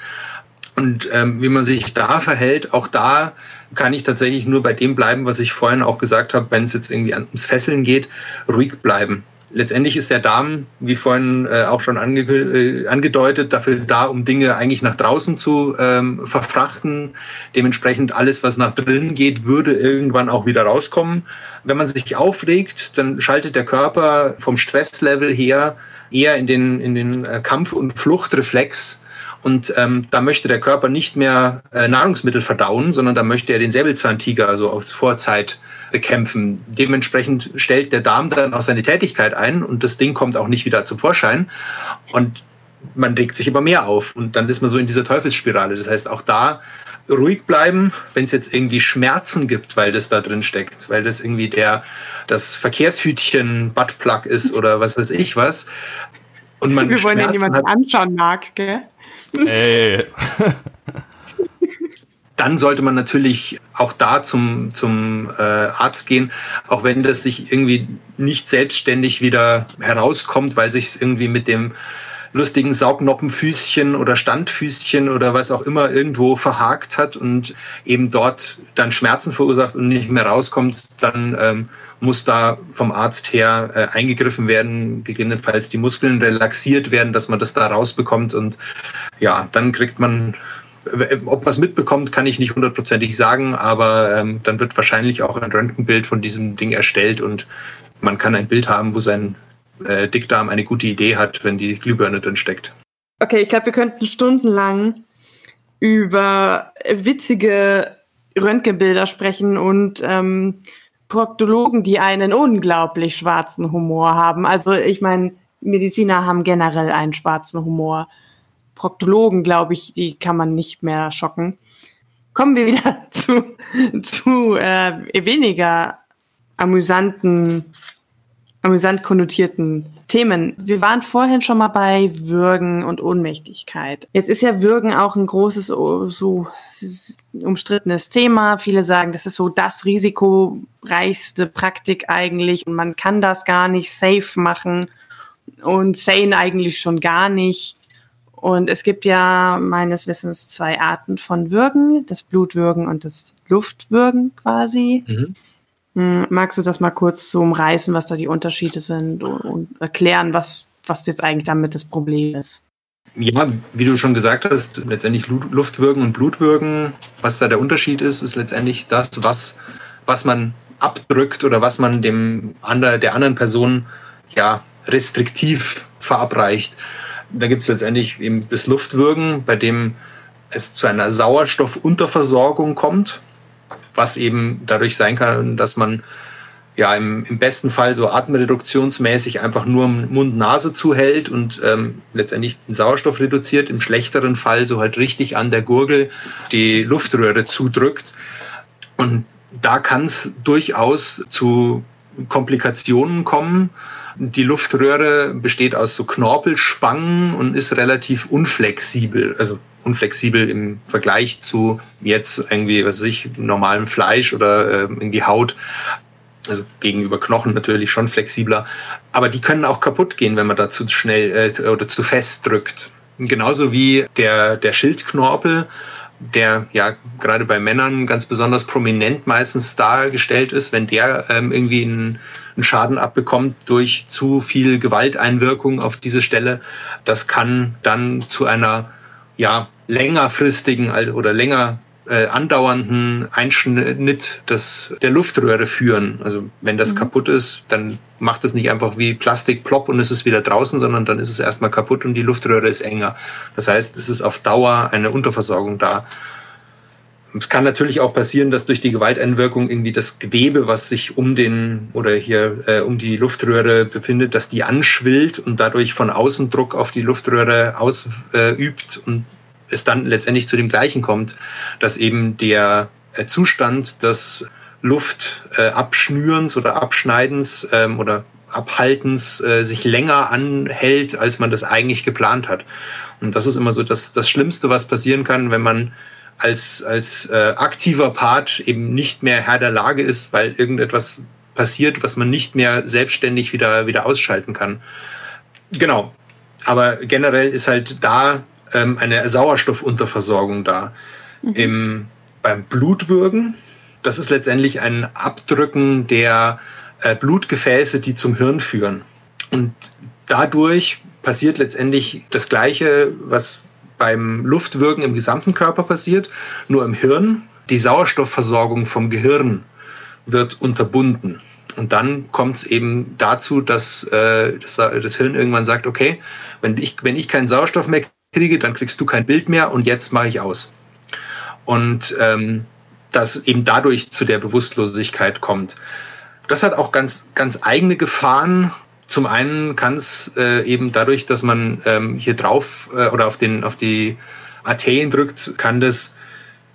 Und ähm, wie man sich da verhält, auch da kann ich tatsächlich nur bei dem bleiben, was ich vorhin auch gesagt habe, wenn es jetzt irgendwie ums Fesseln geht, ruhig bleiben letztendlich ist der Darm, wie vorhin äh, auch schon ange äh, angedeutet, dafür da, um Dinge eigentlich nach draußen zu ähm, verfrachten. Dementsprechend alles, was nach drinnen geht, würde irgendwann auch wieder rauskommen. Wenn man sich aufregt, dann schaltet der Körper vom Stresslevel her eher in den, in den äh, Kampf- und Fluchtreflex und ähm, da möchte der Körper nicht mehr äh, Nahrungsmittel verdauen, sondern da möchte er den Säbelzahntiger, also aus Vorzeit, bekämpfen. Dementsprechend stellt der Darm dann auch seine Tätigkeit ein und das Ding kommt auch nicht wieder zum Vorschein. Und man regt sich immer mehr auf und dann ist man so in dieser Teufelsspirale. Das heißt, auch da ruhig bleiben, wenn es jetzt irgendwie Schmerzen gibt, weil das da drin steckt, weil das irgendwie der das Verkehrshütchen Buttplug ist oder was weiß ich was. Und man Wir wollen ja niemanden anschauen mag, gell? Ey. Dann sollte man natürlich auch da zum, zum äh, Arzt gehen, auch wenn das sich irgendwie nicht selbstständig wieder herauskommt, weil sich es irgendwie mit dem lustigen Saugnoppenfüßchen oder Standfüßchen oder was auch immer irgendwo verhakt hat und eben dort dann Schmerzen verursacht und nicht mehr rauskommt, dann ähm, muss da vom Arzt her äh, eingegriffen werden, gegebenenfalls die Muskeln relaxiert werden, dass man das da rausbekommt und ja, dann kriegt man ob man es mitbekommt, kann ich nicht hundertprozentig sagen, aber ähm, dann wird wahrscheinlich auch ein Röntgenbild von diesem Ding erstellt und man kann ein Bild haben, wo sein äh, Dickdarm eine gute Idee hat, wenn die Glühbirne drin steckt. Okay, ich glaube, wir könnten stundenlang über witzige Röntgenbilder sprechen und ähm, Proktologen, die einen unglaublich schwarzen Humor haben. Also ich meine, Mediziner haben generell einen schwarzen Humor. Proktologen, glaube ich, die kann man nicht mehr schocken. Kommen wir wieder zu, zu äh, weniger amüsanten amüsant konnotierten Themen. Wir waren vorhin schon mal bei Würgen und Ohnmächtigkeit. Jetzt ist ja Würgen auch ein großes, oh, so umstrittenes Thema. Viele sagen, das ist so das risikoreichste Praktik eigentlich und man kann das gar nicht safe machen und sane eigentlich schon gar nicht. Und es gibt ja meines Wissens zwei Arten von Würgen, das Blutwürgen und das Luftwürgen quasi. Mhm. Hm, magst du das mal kurz so umreißen, was da die Unterschiede sind und, und erklären, was, was jetzt eigentlich damit das Problem ist? Ja, wie du schon gesagt hast, letztendlich Luftwürgen und Blutwürgen, was da der Unterschied ist, ist letztendlich das, was, was man abdrückt oder was man dem ander, der anderen Person ja restriktiv verabreicht. Da gibt es letztendlich eben das Luftwürgen, bei dem es zu einer Sauerstoffunterversorgung kommt was eben dadurch sein kann, dass man ja im, im besten Fall so atemreduktionsmäßig einfach nur Mund-Nase zuhält und ähm, letztendlich den Sauerstoff reduziert, im schlechteren Fall so halt richtig an der Gurgel die Luftröhre zudrückt. Und da kann es durchaus zu Komplikationen kommen. Die Luftröhre besteht aus so Knorpelspangen und ist relativ unflexibel. Also unflexibel im Vergleich zu jetzt irgendwie, was weiß ich, normalem Fleisch oder äh, irgendwie Haut. Also gegenüber Knochen natürlich schon flexibler. Aber die können auch kaputt gehen, wenn man da zu schnell äh, oder zu fest drückt. Genauso wie der, der Schildknorpel, der ja gerade bei Männern ganz besonders prominent meistens dargestellt ist, wenn der ähm, irgendwie einen, einen Schaden abbekommt durch zu viel Gewalteinwirkung auf diese Stelle, das kann dann zu einer ja, längerfristigen oder länger äh, andauernden Einschnitt des, der Luftröhre führen. Also wenn das mhm. kaputt ist, dann macht es nicht einfach wie Plastik plopp und es ist wieder draußen, sondern dann ist es erstmal kaputt und die Luftröhre ist enger. Das heißt, es ist auf Dauer eine Unterversorgung da. Es kann natürlich auch passieren, dass durch die Gewalteinwirkung irgendwie das Gewebe, was sich um den oder hier äh, um die Luftröhre befindet, dass die anschwillt und dadurch von außen Druck auf die Luftröhre ausübt äh, und es dann letztendlich zu dem gleichen kommt, dass eben der äh, Zustand des Luftabschnürens äh, oder Abschneidens ähm, oder Abhaltens äh, sich länger anhält, als man das eigentlich geplant hat. Und das ist immer so das, das Schlimmste, was passieren kann, wenn man als, als aktiver Part eben nicht mehr Herr der Lage ist, weil irgendetwas passiert, was man nicht mehr selbstständig wieder, wieder ausschalten kann. Genau. Aber generell ist halt da ähm, eine Sauerstoffunterversorgung da. Mhm. Im, beim Blutwürgen, das ist letztendlich ein Abdrücken der äh, Blutgefäße, die zum Hirn führen. Und dadurch passiert letztendlich das Gleiche, was beim Luftwürgen im gesamten Körper passiert, nur im Hirn. Die Sauerstoffversorgung vom Gehirn wird unterbunden. Und dann kommt es eben dazu, dass äh, das, das, Hirn irgendwann sagt, okay, wenn ich, wenn ich keinen Sauerstoff mehr kriege, dann kriegst du kein Bild mehr und jetzt mache ich aus. Und ähm, dass eben dadurch zu der Bewusstlosigkeit kommt. Das hat auch ganz, ganz eigene Gefahren. Zum einen kann es äh, eben dadurch, dass man ähm, hier drauf äh, oder auf, den, auf die Arterien drückt, kann das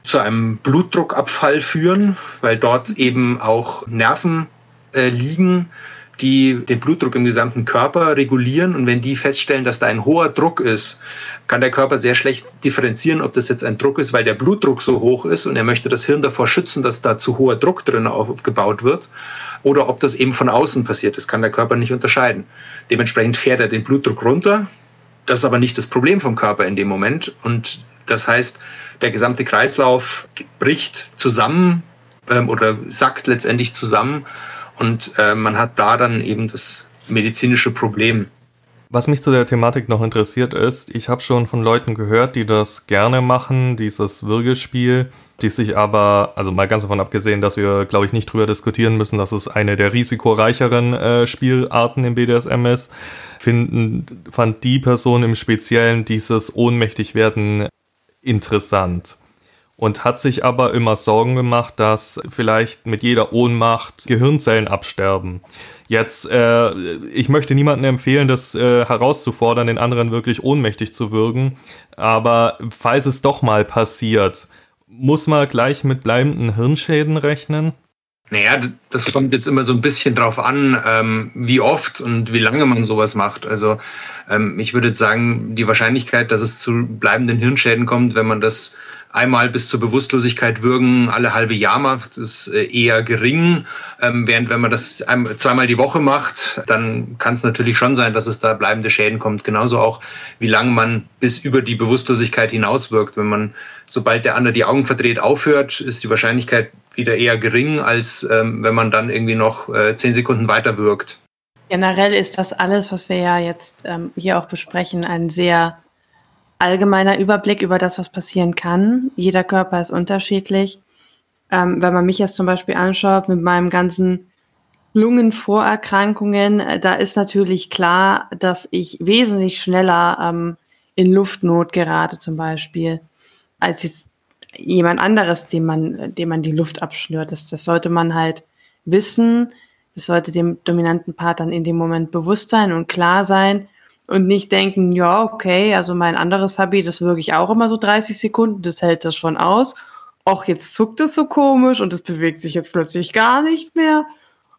zu einem Blutdruckabfall führen, weil dort eben auch Nerven äh, liegen, die den Blutdruck im gesamten Körper regulieren. Und wenn die feststellen, dass da ein hoher Druck ist, kann der Körper sehr schlecht differenzieren, ob das jetzt ein Druck ist, weil der Blutdruck so hoch ist und er möchte das Hirn davor schützen, dass da zu hoher Druck drin aufgebaut wird, oder ob das eben von außen passiert. Das kann der Körper nicht unterscheiden. Dementsprechend fährt er den Blutdruck runter. Das ist aber nicht das Problem vom Körper in dem Moment. Und das heißt, der gesamte Kreislauf bricht zusammen ähm, oder sackt letztendlich zusammen und äh, man hat da dann eben das medizinische Problem. Was mich zu der Thematik noch interessiert ist, ich habe schon von Leuten gehört, die das gerne machen, dieses Würgespiel, die sich aber, also mal ganz davon abgesehen, dass wir, glaube ich, nicht drüber diskutieren müssen, dass es eine der risikoreicheren äh, Spielarten im BDSM ist, finden, fand die Person im Speziellen dieses Ohnmächtigwerden interessant und hat sich aber immer Sorgen gemacht, dass vielleicht mit jeder Ohnmacht Gehirnzellen absterben. Jetzt, äh, ich möchte niemandem empfehlen, das äh, herauszufordern, den anderen wirklich ohnmächtig zu würgen, aber falls es doch mal passiert, muss man gleich mit bleibenden Hirnschäden rechnen? Naja, das kommt jetzt immer so ein bisschen drauf an, ähm, wie oft und wie lange man sowas macht. Also ähm, ich würde jetzt sagen, die Wahrscheinlichkeit, dass es zu bleibenden Hirnschäden kommt, wenn man das einmal bis zur Bewusstlosigkeit würgen alle halbe Jahr macht, ist äh, eher gering. Ähm, während wenn man das zweimal die Woche macht, dann kann es natürlich schon sein, dass es da bleibende Schäden kommt. Genauso auch, wie lange man bis über die Bewusstlosigkeit hinauswirkt. Wenn man, sobald der andere die Augen verdreht, aufhört, ist die Wahrscheinlichkeit wieder eher gering, als ähm, wenn man dann irgendwie noch äh, zehn Sekunden weiter wirkt. Generell ist das alles, was wir ja jetzt ähm, hier auch besprechen, ein sehr allgemeiner Überblick über das, was passieren kann. Jeder Körper ist unterschiedlich. Ähm, wenn man mich jetzt zum Beispiel anschaut mit meinem ganzen Lungenvorerkrankungen, äh, da ist natürlich klar, dass ich wesentlich schneller ähm, in Luftnot gerate zum Beispiel, als jetzt jemand anderes, dem man, dem man die Luft abschnürt. Das, das sollte man halt wissen. Das sollte dem dominanten Part dann in dem Moment bewusst sein und klar sein, und nicht denken, ja, okay, also mein anderes Hobby, das wirke ich auch immer so 30 Sekunden, das hält das schon aus. Och, jetzt zuckt es so komisch und es bewegt sich jetzt plötzlich gar nicht mehr.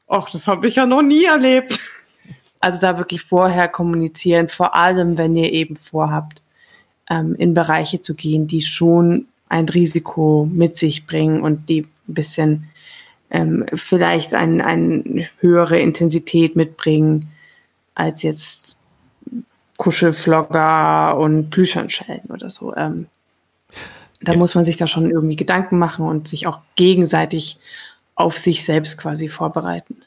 Och, das habe ich ja noch nie erlebt. Also da wirklich vorher kommunizieren, vor allem wenn ihr eben vorhabt, ähm, in Bereiche zu gehen, die schon ein Risiko mit sich bringen und die ein bisschen ähm, vielleicht eine ein höhere Intensität mitbringen als jetzt Kuschelflogger und Plüschhandschellen oder so. Ähm, da ja. muss man sich da schon irgendwie Gedanken machen und sich auch gegenseitig auf sich selbst quasi vorbereiten.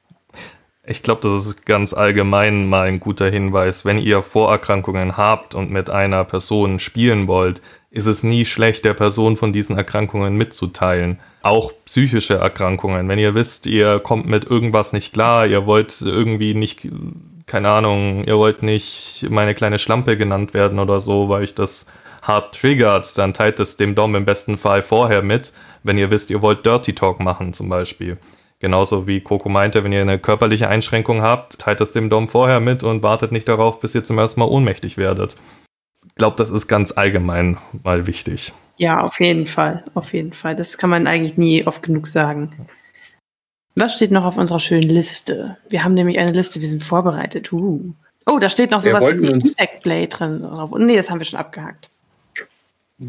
Ich glaube, das ist ganz allgemein mal ein guter Hinweis. Wenn ihr Vorerkrankungen habt und mit einer Person spielen wollt, ist es nie schlecht, der Person von diesen Erkrankungen mitzuteilen. Auch psychische Erkrankungen. Wenn ihr wisst, ihr kommt mit irgendwas nicht klar, ihr wollt irgendwie nicht keine Ahnung, ihr wollt nicht meine kleine Schlampe genannt werden oder so, weil ich das hart triggert, dann teilt es dem Dom im besten Fall vorher mit, wenn ihr wisst, ihr wollt Dirty Talk machen zum Beispiel. Genauso wie Coco meinte, wenn ihr eine körperliche Einschränkung habt, teilt es dem Dom vorher mit und wartet nicht darauf, bis ihr zum ersten Mal ohnmächtig werdet. Ich glaube, das ist ganz allgemein mal wichtig. Ja, auf jeden Fall, auf jeden Fall. Das kann man eigentlich nie oft genug sagen. Was steht noch auf unserer schönen Liste? Wir haben nämlich eine Liste, wir sind vorbereitet. Uh. Oh, da steht noch sowas wie Impact Play drin. Nee, das haben wir schon abgehakt.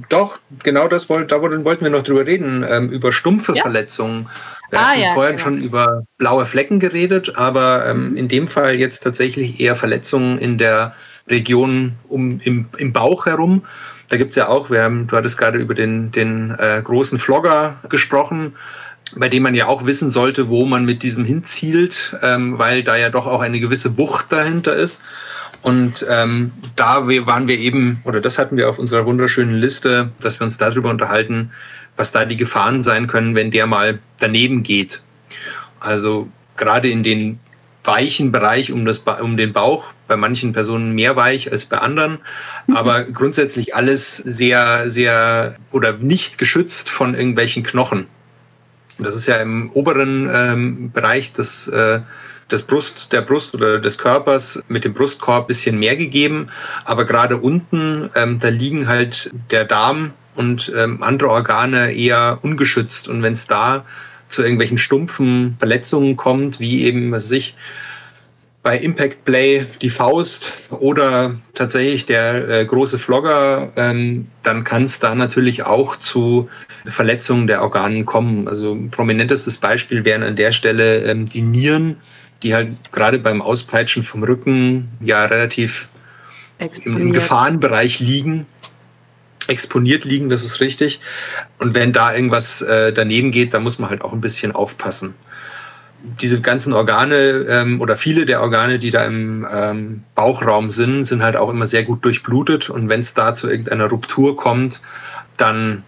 Doch, genau das wollt, da wollten wir noch drüber reden, ähm, über stumpfe ja? Verletzungen. Wir ah, hatten ja, vorhin genau. schon über blaue Flecken geredet, aber ähm, in dem Fall jetzt tatsächlich eher Verletzungen in der Region um, im, im Bauch herum. Da gibt es ja auch, wir haben, du hattest gerade über den, den äh, großen Flogger gesprochen bei dem man ja auch wissen sollte, wo man mit diesem hinzielt, ähm, weil da ja doch auch eine gewisse Bucht dahinter ist. Und ähm, da waren wir eben, oder das hatten wir auf unserer wunderschönen Liste, dass wir uns darüber unterhalten, was da die Gefahren sein können, wenn der mal daneben geht. Also gerade in den weichen Bereich um, das, um den Bauch, bei manchen Personen mehr weich als bei anderen, aber grundsätzlich alles sehr, sehr oder nicht geschützt von irgendwelchen Knochen. Das ist ja im oberen ähm, Bereich des, äh, des Brust, der Brust oder des Körpers mit dem Brustkorb bisschen mehr gegeben. Aber gerade unten, ähm, da liegen halt der Darm und ähm, andere Organe eher ungeschützt. Und wenn es da zu irgendwelchen stumpfen Verletzungen kommt, wie eben, was weiß ich, bei Impact Play die Faust oder tatsächlich der äh, große Vlogger, ähm, dann kann es da natürlich auch zu Verletzungen der Organe kommen. Also prominentestes Beispiel wären an der Stelle ähm, die Nieren, die halt gerade beim Auspeitschen vom Rücken ja relativ im, im Gefahrenbereich liegen exponiert liegen, das ist richtig. Und wenn da irgendwas äh, daneben geht, dann muss man halt auch ein bisschen aufpassen diese ganzen Organe ähm, oder viele der Organe, die da im ähm, Bauchraum sind, sind halt auch immer sehr gut durchblutet. Und wenn es da zu irgendeiner Ruptur kommt, dann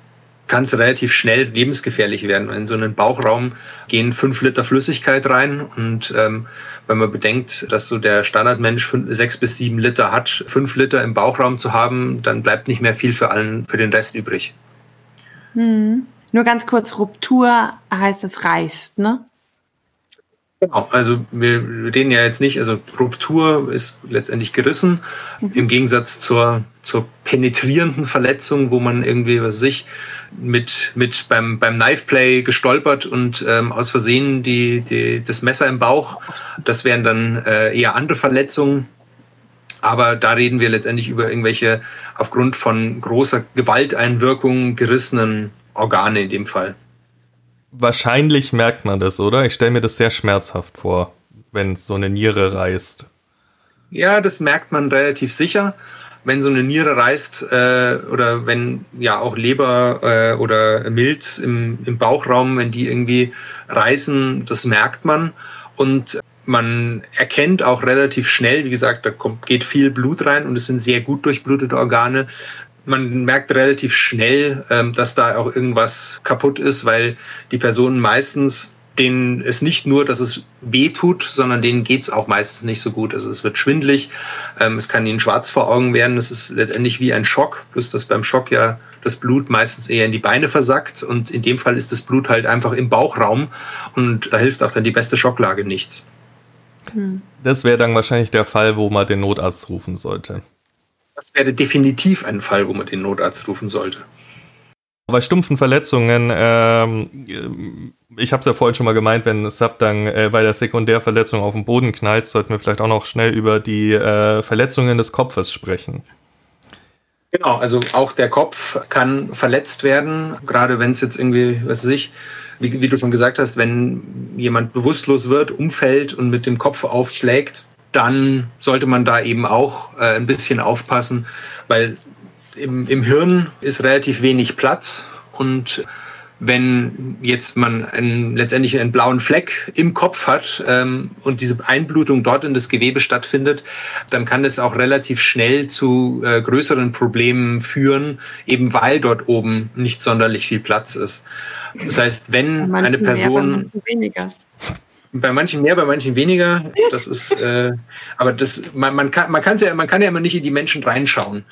kann es relativ schnell lebensgefährlich werden. In so einen Bauchraum gehen fünf Liter Flüssigkeit rein und ähm, wenn man bedenkt, dass so der Standardmensch fünf, sechs bis sieben Liter hat, fünf Liter im Bauchraum zu haben, dann bleibt nicht mehr viel für allen, für den Rest übrig. Hm. Nur ganz kurz, Ruptur heißt es reißt, ne? Genau, also wir reden ja jetzt nicht, also Ruptur ist letztendlich gerissen, mhm. im Gegensatz zur, zur penetrierenden Verletzung, wo man irgendwie, was weiß ich, mit, mit beim, beim Knife Play gestolpert und ähm, aus Versehen die, die, das Messer im Bauch. Das wären dann äh, eher andere Verletzungen. Aber da reden wir letztendlich über irgendwelche aufgrund von großer Gewalteinwirkung gerissenen Organe in dem Fall. Wahrscheinlich merkt man das, oder? Ich stelle mir das sehr schmerzhaft vor, wenn so eine Niere reißt. Ja, das merkt man relativ sicher. Wenn so eine Niere reißt äh, oder wenn ja auch Leber äh, oder Milz im, im Bauchraum, wenn die irgendwie reißen, das merkt man. Und man erkennt auch relativ schnell, wie gesagt, da kommt, geht viel Blut rein und es sind sehr gut durchblutete Organe man merkt relativ schnell, ähm, dass da auch irgendwas kaputt ist, weil die Personen meistens denen es nicht nur, dass es weh tut, sondern denen geht es auch meistens nicht so gut. Also es wird schwindlig, ähm, es kann ihnen schwarz vor Augen werden. Es ist letztendlich wie ein Schock, plus dass beim Schock ja das Blut meistens eher in die Beine versackt und in dem Fall ist das Blut halt einfach im Bauchraum und da hilft auch dann die beste Schocklage nichts. Hm. Das wäre dann wahrscheinlich der Fall, wo man den Notarzt rufen sollte. Das wäre definitiv ein Fall, wo man den Notarzt rufen sollte. Bei stumpfen Verletzungen, ähm, ich habe es ja vorhin schon mal gemeint, wenn Sub dann äh, bei der Sekundärverletzung auf den Boden knallt, sollten wir vielleicht auch noch schnell über die äh, Verletzungen des Kopfes sprechen. Genau, also auch der Kopf kann verletzt werden, gerade wenn es jetzt irgendwie, was weiß ich, wie, wie, du schon gesagt hast, wenn jemand bewusstlos wird, umfällt und mit dem Kopf aufschlägt, dann sollte man da eben auch äh, ein bisschen aufpassen, weil im, im Hirn ist relativ wenig Platz und wenn jetzt man einen, letztendlich einen blauen Fleck im Kopf hat ähm, und diese Einblutung dort in das Gewebe stattfindet, dann kann es auch relativ schnell zu äh, größeren Problemen führen, eben weil dort oben nicht sonderlich viel Platz ist. Das heißt, wenn eine Person weniger bei manchen mehr, bei manchen weniger. Das ist, äh, aber das, man, man kann, man kann ja, man kann ja immer nicht in die Menschen reinschauen.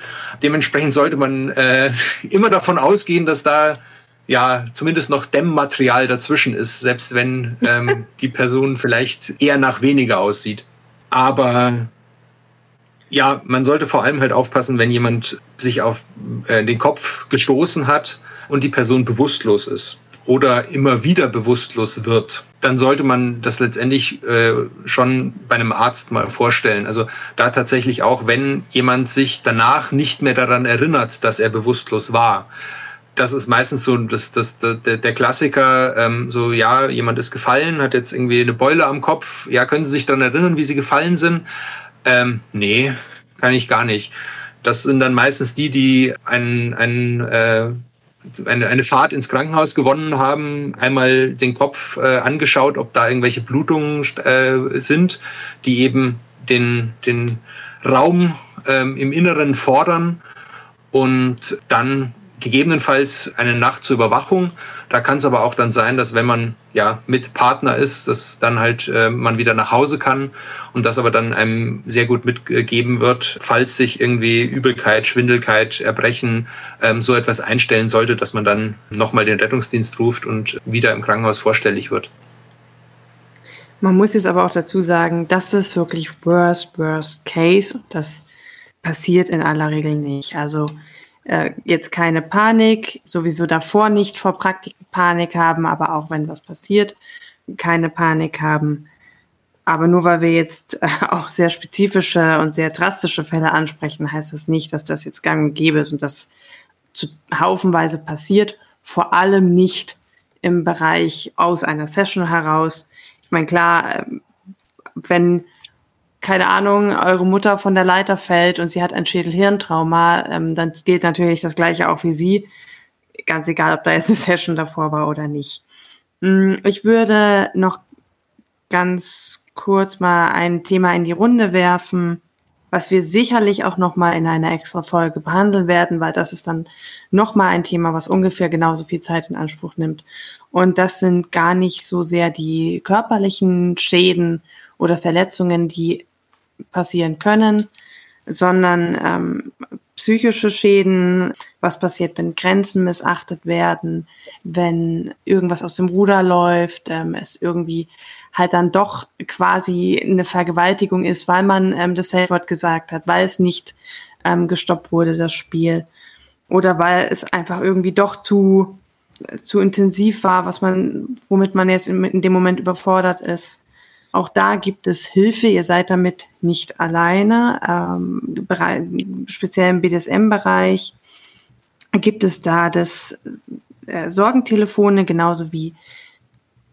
Dementsprechend sollte man äh, immer davon ausgehen, dass da ja zumindest noch Dämmmaterial dazwischen ist, selbst wenn ähm, die Person vielleicht eher nach weniger aussieht. Aber ja, man sollte vor allem halt aufpassen, wenn jemand sich auf äh, den Kopf gestoßen hat und die Person bewusstlos ist oder immer wieder bewusstlos wird, dann sollte man das letztendlich äh, schon bei einem Arzt mal vorstellen. Also da tatsächlich auch, wenn jemand sich danach nicht mehr daran erinnert, dass er bewusstlos war. Das ist meistens so das, das, das, der Klassiker, ähm, so ja, jemand ist gefallen, hat jetzt irgendwie eine Beule am Kopf. Ja, können Sie sich daran erinnern, wie Sie gefallen sind? Ähm, nee, kann ich gar nicht. Das sind dann meistens die, die einen, einen äh, eine, eine Fahrt ins Krankenhaus gewonnen haben, einmal den Kopf äh, angeschaut, ob da irgendwelche Blutungen äh, sind, die eben den, den Raum ähm, im Inneren fordern. Und dann gegebenenfalls eine Nacht zur Überwachung. Da kann es aber auch dann sein, dass wenn man ja mit Partner ist, dass dann halt äh, man wieder nach Hause kann und das aber dann einem sehr gut mitgegeben wird, falls sich irgendwie Übelkeit, Schwindelkeit, Erbrechen ähm, so etwas einstellen sollte, dass man dann nochmal den Rettungsdienst ruft und wieder im Krankenhaus vorstellig wird. Man muss jetzt aber auch dazu sagen, das ist wirklich worst, worst case. Das passiert in aller Regel nicht. Also äh, jetzt keine Panik, sowieso davor nicht vor Praktiken Panik haben, aber auch wenn was passiert, keine Panik haben. Aber nur weil wir jetzt äh, auch sehr spezifische und sehr drastische Fälle ansprechen, heißt das nicht, dass das jetzt gang und gäbe ist und das zu haufenweise passiert. Vor allem nicht im Bereich aus einer Session heraus. Ich meine, klar, ähm, wenn keine Ahnung, eure Mutter von der Leiter fällt und sie hat ein Schädelhirntrauma, ähm, dann gilt natürlich das Gleiche auch wie sie. Ganz egal, ob da jetzt eine Session davor war oder nicht. Mm, ich würde noch ganz kurz mal ein Thema in die Runde werfen, was wir sicherlich auch noch mal in einer extra Folge behandeln werden, weil das ist dann noch mal ein Thema, was ungefähr genauso viel Zeit in Anspruch nimmt. Und das sind gar nicht so sehr die körperlichen Schäden oder Verletzungen, die passieren können, sondern ähm, psychische Schäden, was passiert, wenn Grenzen missachtet werden, wenn irgendwas aus dem Ruder läuft, ähm, es irgendwie halt dann doch quasi eine Vergewaltigung ist, weil man ähm, das Safe Word gesagt hat, weil es nicht ähm, gestoppt wurde, das Spiel. Oder weil es einfach irgendwie doch zu, zu intensiv war, was man, womit man jetzt in, in dem Moment überfordert ist. Auch da gibt es Hilfe. Ihr seid damit nicht alleine. Ähm, speziell im BDSM-Bereich gibt es da das äh, Sorgentelefone, genauso wie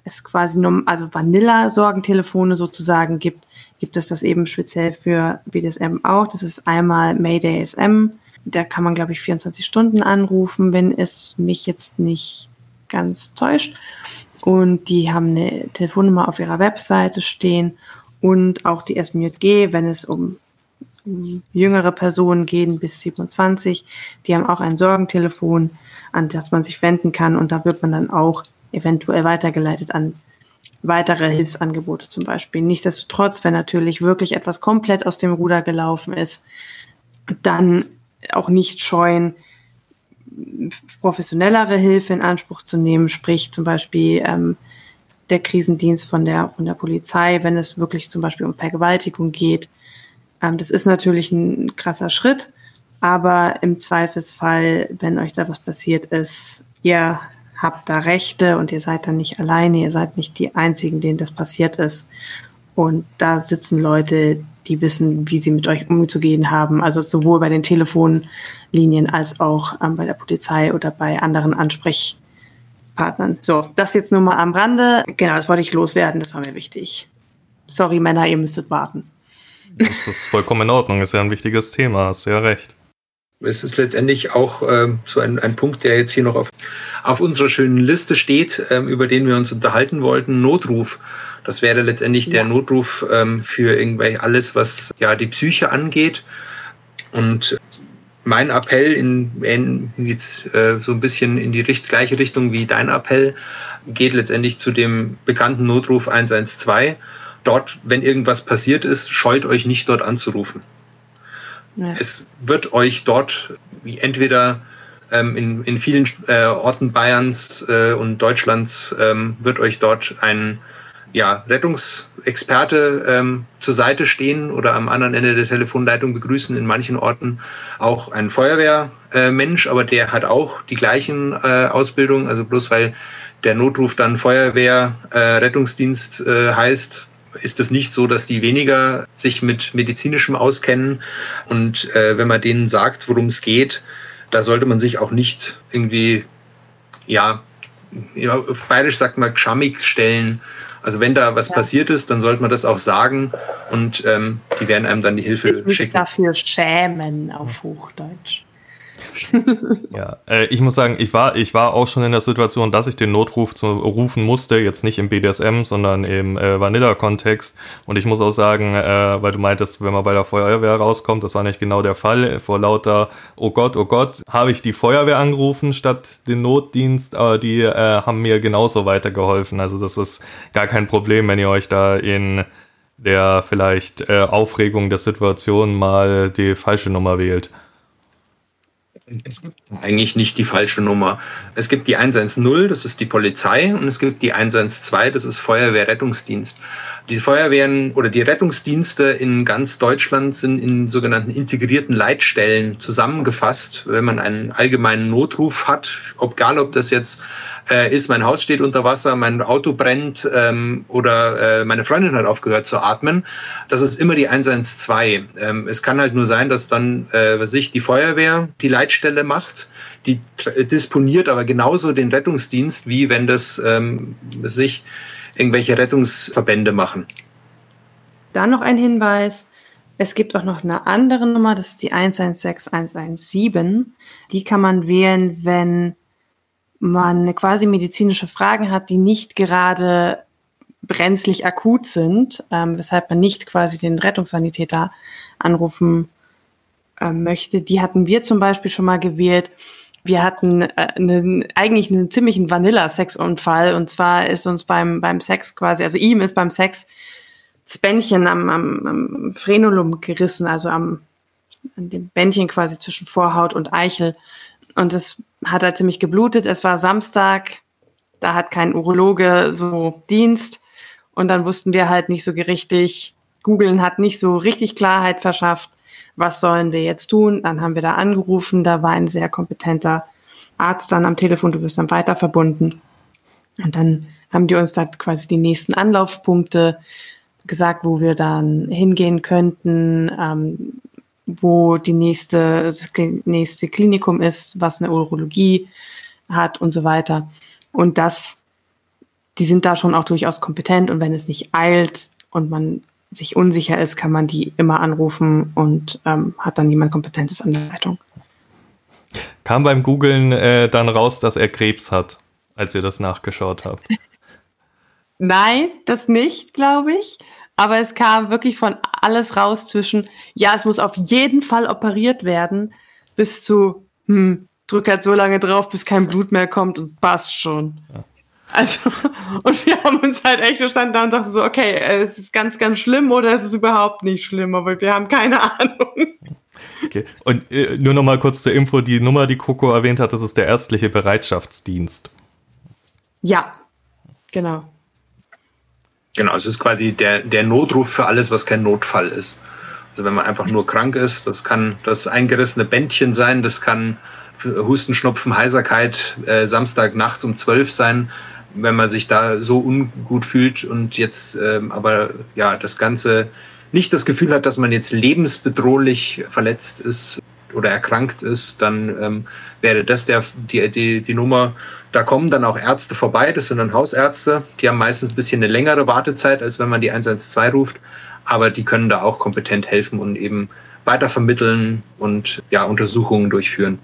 es quasi nur, also Vanilla-Sorgentelefone sozusagen gibt, gibt es das eben speziell für BDSM auch. Das ist einmal Mayday SM. Da kann man, glaube ich, 24 Stunden anrufen, wenn es mich jetzt nicht ganz täuscht. Und die haben eine Telefonnummer auf ihrer Webseite stehen und auch die SMJG, wenn es um jüngere Personen gehen bis 27. Die haben auch ein Sorgentelefon, an das man sich wenden kann und da wird man dann auch eventuell weitergeleitet an weitere Hilfsangebote zum Beispiel. Nichtsdestotrotz, wenn natürlich wirklich etwas komplett aus dem Ruder gelaufen ist, dann auch nicht scheuen, professionellere Hilfe in Anspruch zu nehmen, sprich zum Beispiel ähm, der Krisendienst von der, von der Polizei, wenn es wirklich zum Beispiel um Vergewaltigung geht. Ähm, das ist natürlich ein krasser Schritt, aber im Zweifelsfall, wenn euch da was passiert ist, ihr habt da Rechte und ihr seid dann nicht alleine, ihr seid nicht die Einzigen, denen das passiert ist. Und da sitzen Leute, die wissen, wie sie mit euch umzugehen haben. Also sowohl bei den Telefonlinien als auch ähm, bei der Polizei oder bei anderen Ansprechpartnern. So, das jetzt nur mal am Rande. Genau, das wollte ich loswerden, das war mir wichtig. Sorry, Männer, ihr müsstet warten. Das ist vollkommen in Ordnung, ist ja ein wichtiges Thema, hast ja recht. Es ist letztendlich auch ähm, so ein, ein Punkt, der jetzt hier noch auf, auf unserer schönen Liste steht, ähm, über den wir uns unterhalten wollten, Notruf. Das wäre letztendlich ja. der Notruf ähm, für irgendwelche alles, was ja die Psyche angeht. Und mein Appell in, in jetzt, äh, so ein bisschen in die richt gleiche Richtung wie dein Appell geht letztendlich zu dem bekannten Notruf 112. Dort, wenn irgendwas passiert ist, scheut euch nicht dort anzurufen. Ja. Es wird euch dort entweder ähm, in, in vielen äh, Orten Bayerns äh, und Deutschlands ähm, wird euch dort ein ja, Rettungsexperte ähm, zur Seite stehen oder am anderen Ende der Telefonleitung begrüßen. In manchen Orten auch ein Feuerwehrmensch, äh, aber der hat auch die gleichen äh, Ausbildungen. Also bloß weil der Notruf dann Feuerwehr, äh, Rettungsdienst äh, heißt, ist es nicht so, dass die weniger sich mit medizinischem auskennen. Und äh, wenn man denen sagt, worum es geht, da sollte man sich auch nicht irgendwie, ja, auf Bayerisch sagt man, geschammig stellen also wenn da was ja. passiert ist, dann sollte man das auch sagen und ähm, die werden einem dann die Hilfe ich schicken. dafür schämen auf Hochdeutsch. Ja, äh, ich muss sagen, ich war, ich war auch schon in der Situation, dass ich den Notruf zu, rufen musste, jetzt nicht im BDSM, sondern im äh, Vanilla-Kontext. Und ich muss auch sagen, äh, weil du meintest, wenn man bei der Feuerwehr rauskommt, das war nicht genau der Fall. Vor lauter, oh Gott, oh Gott, habe ich die Feuerwehr angerufen statt den Notdienst, aber die äh, haben mir genauso weitergeholfen. Also das ist gar kein Problem, wenn ihr euch da in der vielleicht äh, Aufregung der Situation mal die falsche Nummer wählt. Es gibt eigentlich nicht die falsche Nummer. Es gibt die 110, das ist die Polizei, und es gibt die 112, das ist Feuerwehrrettungsdienst. Die Feuerwehren oder die Rettungsdienste in ganz Deutschland sind in sogenannten integrierten Leitstellen zusammengefasst. Wenn man einen allgemeinen Notruf hat, egal ob das jetzt äh, ist, mein Haus steht unter Wasser, mein Auto brennt ähm, oder äh, meine Freundin hat aufgehört zu atmen. Das ist immer die 112. Ähm, es kann halt nur sein, dass dann, äh, was ich, die Feuerwehr die Leitstelle macht die disponiert aber genauso den Rettungsdienst, wie wenn das ähm, sich irgendwelche Rettungsverbände machen. Dann noch ein Hinweis. Es gibt auch noch eine andere Nummer, das ist die 116117. Die kann man wählen, wenn man quasi medizinische Fragen hat, die nicht gerade brenzlig akut sind, ähm, weshalb man nicht quasi den Rettungssanitäter anrufen äh, möchte. Die hatten wir zum Beispiel schon mal gewählt. Wir hatten äh, einen, eigentlich einen ziemlichen Vanilla-Sexunfall und zwar ist uns beim, beim Sex quasi, also ihm ist beim Sex das Bändchen am, am, am Frenulum gerissen, also am an dem Bändchen quasi zwischen Vorhaut und Eichel. Und es hat halt ziemlich geblutet. Es war Samstag, da hat kein Urologe so Dienst. Und dann wussten wir halt nicht so richtig, Googlen hat nicht so richtig Klarheit verschafft, was sollen wir jetzt tun. Dann haben wir da angerufen, da war ein sehr kompetenter Arzt dann am Telefon, du wirst dann weiter verbunden. Und dann haben die uns da quasi die nächsten Anlaufpunkte gesagt, wo wir dann hingehen könnten, ähm, wo die nächste, das nächste Klinikum ist, was eine Urologie hat und so weiter. Und das, die sind da schon auch durchaus kompetent und wenn es nicht eilt und man sich unsicher ist, kann man die immer anrufen und ähm, hat dann jemand Kompetentes an der Leitung. Kam beim Googlen äh, dann raus, dass er Krebs hat, als ihr das nachgeschaut habt? Nein, das nicht, glaube ich. Aber es kam wirklich von alles raus zwischen, ja, es muss auf jeden Fall operiert werden, bis zu, hm, drück halt so lange drauf, bis kein Blut mehr kommt und passt schon. Ja. Also, und wir haben uns halt echt verstanden da und dachten so, okay, es ist ganz, ganz schlimm oder es ist überhaupt nicht schlimm, aber wir haben keine Ahnung. Okay. Und äh, nur noch mal kurz zur Info, die Nummer, die Coco erwähnt hat, das ist der ärztliche Bereitschaftsdienst. Ja, genau. Genau, es ist quasi der, der Notruf für alles, was kein Notfall ist. Also wenn man einfach nur krank ist, das kann das eingerissene Bändchen sein, das kann Husten, Schnupfen, Heiserkeit äh, Samstagnacht um zwölf sein, wenn man sich da so ungut fühlt und jetzt ähm, aber ja das Ganze nicht das Gefühl hat, dass man jetzt lebensbedrohlich verletzt ist oder erkrankt ist, dann ähm, wäre das der, die, die, die Nummer. Da kommen dann auch Ärzte vorbei, das sind dann Hausärzte, die haben meistens ein bisschen eine längere Wartezeit, als wenn man die 112 ruft, aber die können da auch kompetent helfen und eben weiter und ja, Untersuchungen durchführen.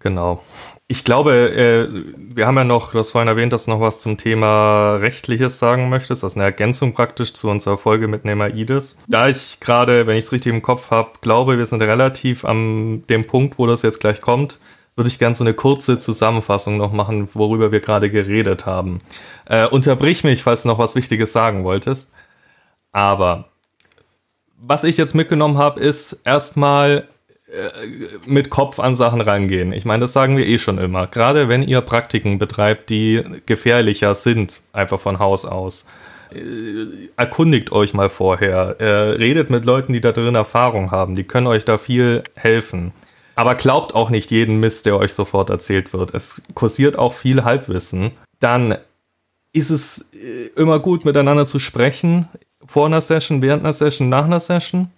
Genau. Ich glaube, äh, wir haben ja noch, du hast vorhin erwähnt, dass du noch was zum Thema Rechtliches sagen möchtest. Das ist eine Ergänzung praktisch zu unserer Folge mit Nemaides. Da ich gerade, wenn ich es richtig im Kopf habe, glaube, wir sind relativ am dem Punkt, wo das jetzt gleich kommt, würde ich gerne so eine kurze Zusammenfassung noch machen, worüber wir gerade geredet haben. Äh, unterbrich mich, falls du noch was Wichtiges sagen wolltest. Aber was ich jetzt mitgenommen habe, ist erstmal mit Kopf an Sachen rangehen. Ich meine, das sagen wir eh schon immer. Gerade wenn ihr Praktiken betreibt, die gefährlicher sind, einfach von Haus aus. Äh, erkundigt euch mal vorher. Äh, redet mit Leuten, die da drin Erfahrung haben. Die können euch da viel helfen. Aber glaubt auch nicht jeden Mist, der euch sofort erzählt wird. Es kursiert auch viel Halbwissen. Dann ist es immer gut, miteinander zu sprechen. Vor einer Session, während einer Session, nach einer Session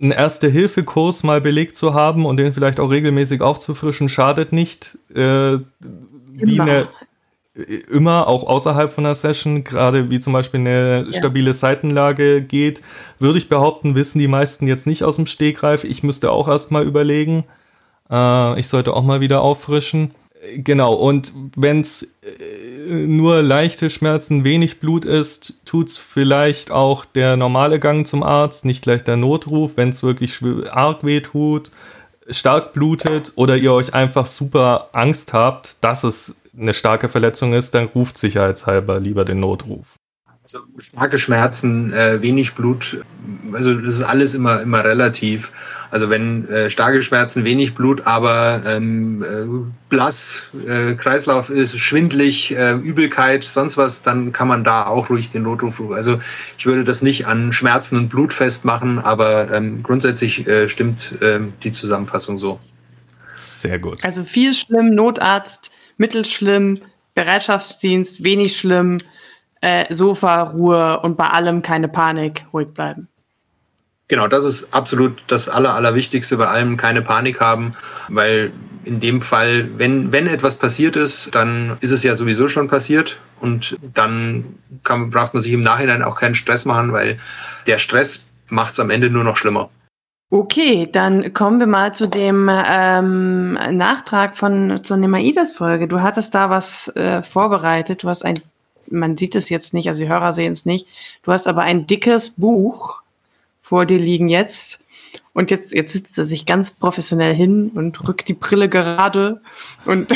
einen Erste-Hilfe-Kurs mal belegt zu haben und den vielleicht auch regelmäßig aufzufrischen, schadet nicht. Äh, wie immer. eine immer auch außerhalb von einer Session, gerade wie zum Beispiel eine ja. stabile Seitenlage geht, würde ich behaupten, wissen die meisten jetzt nicht aus dem Stegreif. Ich müsste auch erstmal überlegen. Äh, ich sollte auch mal wieder auffrischen. Genau, und wenn es äh, nur leichte Schmerzen, wenig Blut ist, tut es vielleicht auch der normale Gang zum Arzt, nicht gleich der Notruf. Wenn es wirklich arg weh tut, stark blutet oder ihr euch einfach super Angst habt, dass es eine starke Verletzung ist, dann ruft sicherheitshalber lieber den Notruf. Also starke Schmerzen, äh, wenig Blut, also das ist alles immer, immer relativ. Also wenn äh, starke Schmerzen, wenig Blut, aber ähm, äh, blass, äh, Kreislauf ist schwindlig, äh, Übelkeit, sonst was, dann kann man da auch ruhig den Notruf. Also ich würde das nicht an Schmerzen und Blut festmachen, aber ähm, grundsätzlich äh, stimmt äh, die Zusammenfassung so. Sehr gut. Also viel schlimm, Notarzt, mittelschlimm, Bereitschaftsdienst, wenig schlimm, äh, Sofa, Ruhe und bei allem keine Panik, ruhig bleiben. Genau, das ist absolut das Aller, Allerwichtigste bei allem, keine Panik haben, weil in dem Fall, wenn, wenn etwas passiert ist, dann ist es ja sowieso schon passiert und dann kann, braucht man sich im Nachhinein auch keinen Stress machen, weil der Stress macht es am Ende nur noch schlimmer. Okay, dann kommen wir mal zu dem ähm, Nachtrag von zur Nemaides-Folge. Du hattest da was äh, vorbereitet. Du hast ein, man sieht es jetzt nicht, also die Hörer sehen es nicht. Du hast aber ein dickes Buch vor dir liegen jetzt. Und jetzt, jetzt sitzt er sich ganz professionell hin und rückt die Brille gerade. Und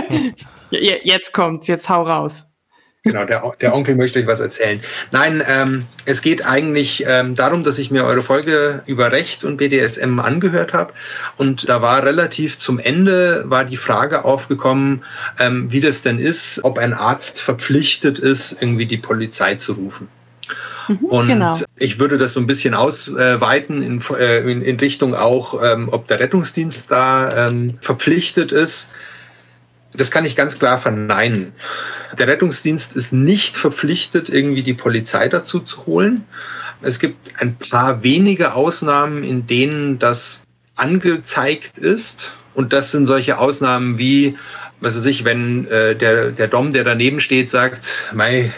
jetzt kommt's, jetzt hau raus. Genau, der, der, Onkel möchte euch was erzählen. Nein, ähm, es geht eigentlich ähm, darum, dass ich mir eure Folge über Recht und BDSM angehört habe. Und da war relativ zum Ende war die Frage aufgekommen, ähm, wie das denn ist, ob ein Arzt verpflichtet ist, irgendwie die Polizei zu rufen. Mhm, und genau. ich würde das so ein bisschen ausweiten in, äh, in, in Richtung auch, ähm, ob der Rettungsdienst da ähm, verpflichtet ist. Das kann ich ganz klar verneinen. Der Rettungsdienst ist nicht verpflichtet, irgendwie die Polizei dazu zu holen. Es gibt ein paar wenige Ausnahmen, in denen das angezeigt ist. Und das sind solche Ausnahmen wie, was weiß ich, wenn äh, der, der Dom, der daneben steht, sagt, Mei,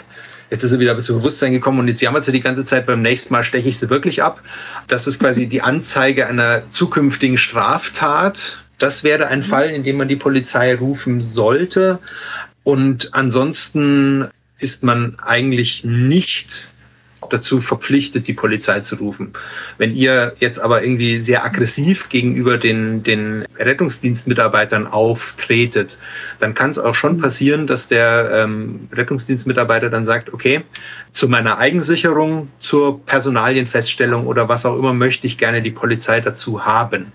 jetzt ist er wieder zu Bewusstsein gekommen und jetzt jammert sie die ganze Zeit, beim nächsten Mal steche ich sie wirklich ab. Das ist quasi die Anzeige einer zukünftigen Straftat. Das wäre ein Fall, in dem man die Polizei rufen sollte. Und ansonsten ist man eigentlich nicht dazu verpflichtet, die Polizei zu rufen. Wenn ihr jetzt aber irgendwie sehr aggressiv gegenüber den, den Rettungsdienstmitarbeitern auftretet, dann kann es auch schon passieren, dass der ähm, Rettungsdienstmitarbeiter dann sagt, okay, zu meiner Eigensicherung, zur Personalienfeststellung oder was auch immer möchte ich gerne die Polizei dazu haben.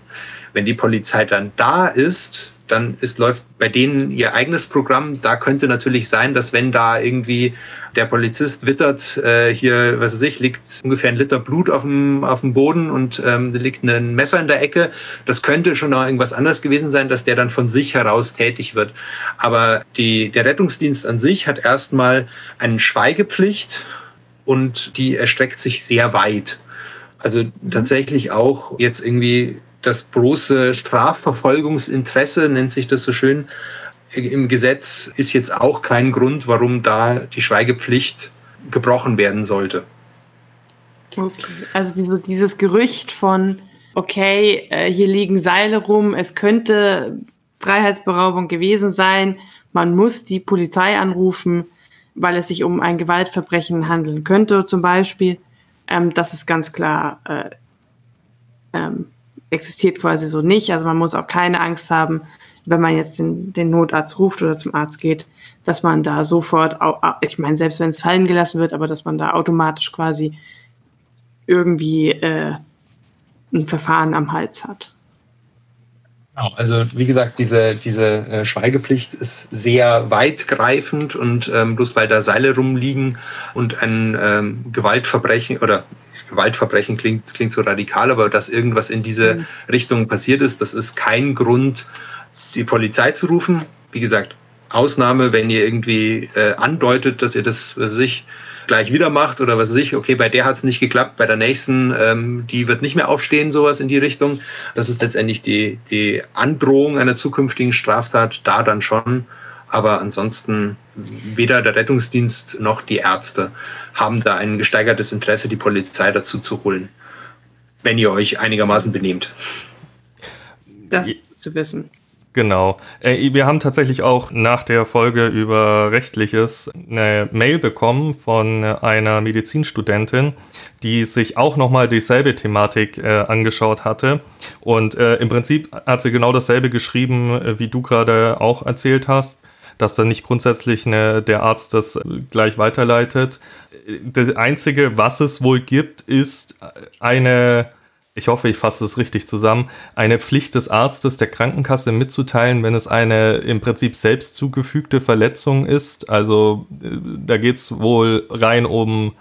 Wenn die Polizei dann da ist, dann ist, läuft bei denen ihr eigenes Programm. Da könnte natürlich sein, dass wenn da irgendwie der Polizist wittert, äh, hier, was weiß ich, liegt ungefähr ein Liter Blut auf dem, auf dem Boden und ähm, liegt ein Messer in der Ecke. Das könnte schon noch irgendwas anderes gewesen sein, dass der dann von sich heraus tätig wird. Aber die, der Rettungsdienst an sich hat erstmal eine Schweigepflicht und die erstreckt sich sehr weit. Also tatsächlich auch jetzt irgendwie das große Strafverfolgungsinteresse, nennt sich das so schön, im Gesetz ist jetzt auch kein Grund, warum da die Schweigepflicht gebrochen werden sollte. Okay, also diese, dieses Gerücht von, okay, äh, hier liegen Seile rum, es könnte Freiheitsberaubung gewesen sein, man muss die Polizei anrufen, weil es sich um ein Gewaltverbrechen handeln könnte, zum Beispiel. Ähm, das ist ganz klar äh, ähm, existiert quasi so nicht. Also man muss auch keine Angst haben, wenn man jetzt den, den Notarzt ruft oder zum Arzt geht, dass man da sofort, ich meine, selbst wenn es fallen gelassen wird, aber dass man da automatisch quasi irgendwie äh, ein Verfahren am Hals hat. Genau, also wie gesagt, diese, diese äh, Schweigepflicht ist sehr weitgreifend und ähm, bloß weil da Seile rumliegen und ein ähm, Gewaltverbrechen oder Gewaltverbrechen klingt, klingt so radikal, aber dass irgendwas in diese mhm. Richtung passiert ist, das ist kein Grund, die Polizei zu rufen. Wie gesagt, Ausnahme, wenn ihr irgendwie äh, andeutet, dass ihr das, was sich gleich wieder macht oder was weiß ich, okay, bei der hat es nicht geklappt, bei der nächsten, ähm, die wird nicht mehr aufstehen, sowas in die Richtung. Das ist letztendlich die, die Androhung einer zukünftigen Straftat, da dann schon. Aber ansonsten weder der Rettungsdienst noch die Ärzte haben da ein gesteigertes Interesse, die Polizei dazu zu holen, wenn ihr euch einigermaßen benehmt. Das zu wissen. Genau. Äh, wir haben tatsächlich auch nach der Folge über Rechtliches eine Mail bekommen von einer Medizinstudentin, die sich auch nochmal dieselbe Thematik äh, angeschaut hatte. Und äh, im Prinzip hat sie genau dasselbe geschrieben, wie du gerade auch erzählt hast dass dann nicht grundsätzlich eine, der Arzt das gleich weiterleitet. Das Einzige, was es wohl gibt, ist eine, ich hoffe, ich fasse es richtig zusammen, eine Pflicht des Arztes der Krankenkasse mitzuteilen, wenn es eine im Prinzip selbst zugefügte Verletzung ist. Also da geht es wohl rein um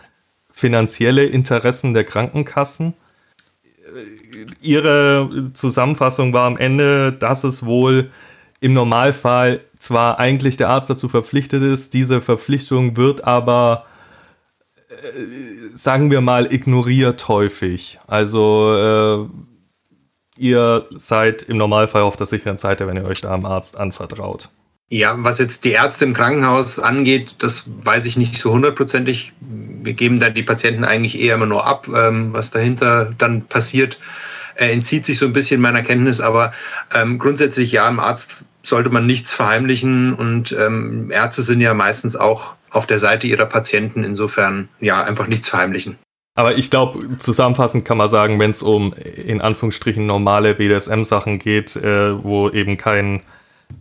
finanzielle Interessen der Krankenkassen. Ihre Zusammenfassung war am Ende, dass es wohl im Normalfall zwar eigentlich der Arzt dazu verpflichtet ist, diese Verpflichtung wird aber, äh, sagen wir mal, ignoriert häufig. Also äh, ihr seid im Normalfall auf der sicheren Seite, wenn ihr euch da am Arzt anvertraut. Ja, was jetzt die Ärzte im Krankenhaus angeht, das weiß ich nicht so hundertprozentig. Wir geben da die Patienten eigentlich eher immer nur ab, ähm, was dahinter dann passiert äh, entzieht sich so ein bisschen meiner Kenntnis, aber ähm, grundsätzlich ja, im Arzt sollte man nichts verheimlichen und ähm, Ärzte sind ja meistens auch auf der Seite ihrer Patienten, insofern ja, einfach nichts verheimlichen. Aber ich glaube, zusammenfassend kann man sagen, wenn es um in Anführungsstrichen normale BDSM-Sachen geht, äh, wo eben kein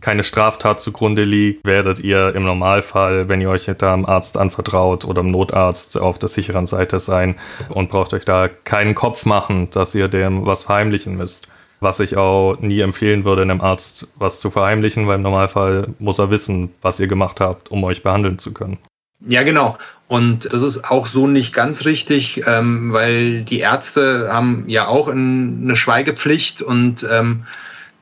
keine Straftat zugrunde liegt, werdet ihr im Normalfall, wenn ihr euch da einem Arzt anvertraut oder einem Notarzt, auf der sicheren Seite sein und braucht euch da keinen Kopf machen, dass ihr dem was verheimlichen müsst. Was ich auch nie empfehlen würde, einem Arzt was zu verheimlichen, weil im Normalfall muss er wissen, was ihr gemacht habt, um euch behandeln zu können. Ja, genau. Und das ist auch so nicht ganz richtig, ähm, weil die Ärzte haben ja auch eine Schweigepflicht und ähm,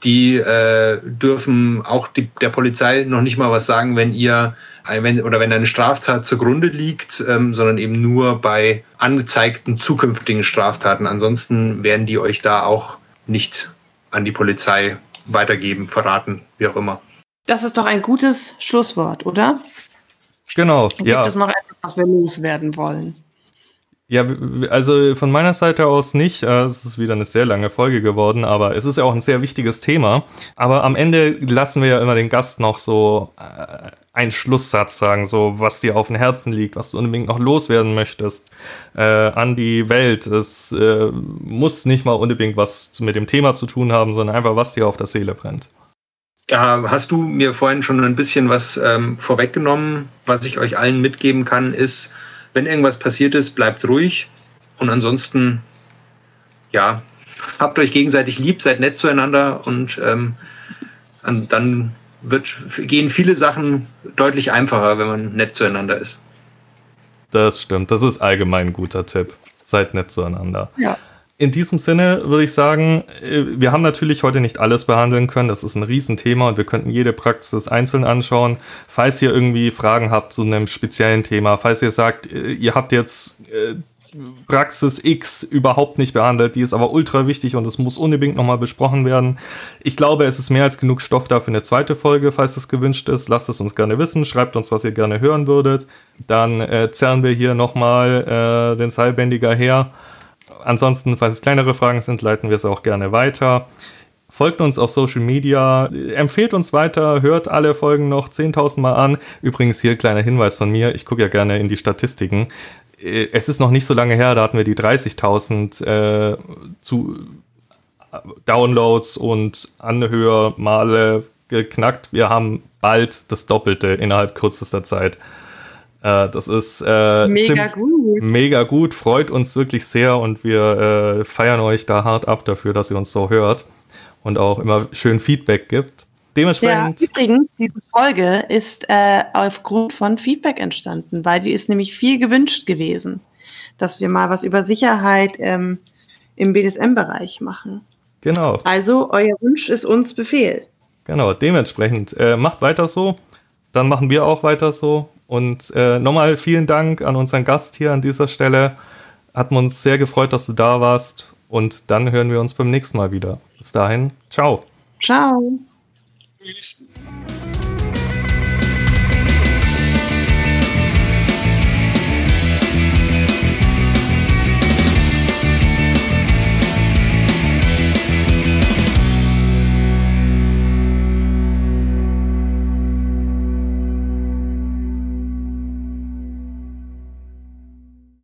die äh, dürfen auch die, der Polizei noch nicht mal was sagen, wenn ihr wenn, oder wenn eine Straftat zugrunde liegt, ähm, sondern eben nur bei angezeigten zukünftigen Straftaten. Ansonsten werden die euch da auch nicht an die Polizei weitergeben, verraten, wie auch immer. Das ist doch ein gutes Schlusswort, oder? Genau, Gibt ja. Gibt es noch etwas, was wir loswerden wollen? Ja, also von meiner Seite aus nicht. Äh, es ist wieder eine sehr lange Folge geworden, aber es ist ja auch ein sehr wichtiges Thema. Aber am Ende lassen wir ja immer den Gast noch so äh, einen Schlusssatz sagen, so was dir auf dem Herzen liegt, was du unbedingt noch loswerden möchtest äh, an die Welt. Es äh, muss nicht mal unbedingt was mit dem Thema zu tun haben, sondern einfach was dir auf der Seele brennt. Da hast du mir vorhin schon ein bisschen was ähm, vorweggenommen. Was ich euch allen mitgeben kann, ist, wenn irgendwas passiert ist, bleibt ruhig. Und ansonsten, ja, habt euch gegenseitig lieb, seid nett zueinander und ähm, dann wird, gehen viele Sachen deutlich einfacher, wenn man nett zueinander ist. Das stimmt. Das ist allgemein ein guter Tipp. Seid nett zueinander. Ja in diesem Sinne würde ich sagen, äh, wir haben natürlich heute nicht alles behandeln können. Das ist ein Riesenthema und wir könnten jede Praxis einzeln anschauen. Falls ihr irgendwie Fragen habt zu einem speziellen Thema, falls ihr sagt, äh, ihr habt jetzt äh, Praxis X überhaupt nicht behandelt, die ist aber ultra wichtig und es muss unbedingt nochmal besprochen werden. Ich glaube, es ist mehr als genug Stoff da für eine zweite Folge, falls das gewünscht ist. Lasst es uns gerne wissen, schreibt uns, was ihr gerne hören würdet. Dann äh, zerren wir hier nochmal äh, den Seilbändiger her Ansonsten, falls es kleinere Fragen sind, leiten wir es auch gerne weiter. Folgt uns auf Social Media, empfehlt uns weiter, hört alle Folgen noch 10.000 Mal an. Übrigens hier kleiner Hinweis von mir, ich gucke ja gerne in die Statistiken. Äh, es ist noch nicht so lange her, da hatten wir die 30.000 äh, zu Downloads und Anhörmale geknackt. Wir haben bald das Doppelte innerhalb kürzester Zeit. Äh, das ist äh, mega gut. Mega gut, freut uns wirklich sehr und wir äh, feiern euch da hart ab dafür, dass ihr uns so hört und auch immer schön Feedback gibt. Dementsprechend. Ja, übrigens, diese Folge ist äh, aufgrund von Feedback entstanden, weil die ist nämlich viel gewünscht gewesen, dass wir mal was über Sicherheit ähm, im BDSM-Bereich machen. Genau. Also, euer Wunsch ist uns Befehl. Genau, dementsprechend äh, macht weiter so. Dann machen wir auch weiter so. Und äh, nochmal vielen Dank an unseren Gast hier an dieser Stelle. Hat uns sehr gefreut, dass du da warst. Und dann hören wir uns beim nächsten Mal wieder. Bis dahin, ciao. Ciao. Tschüss.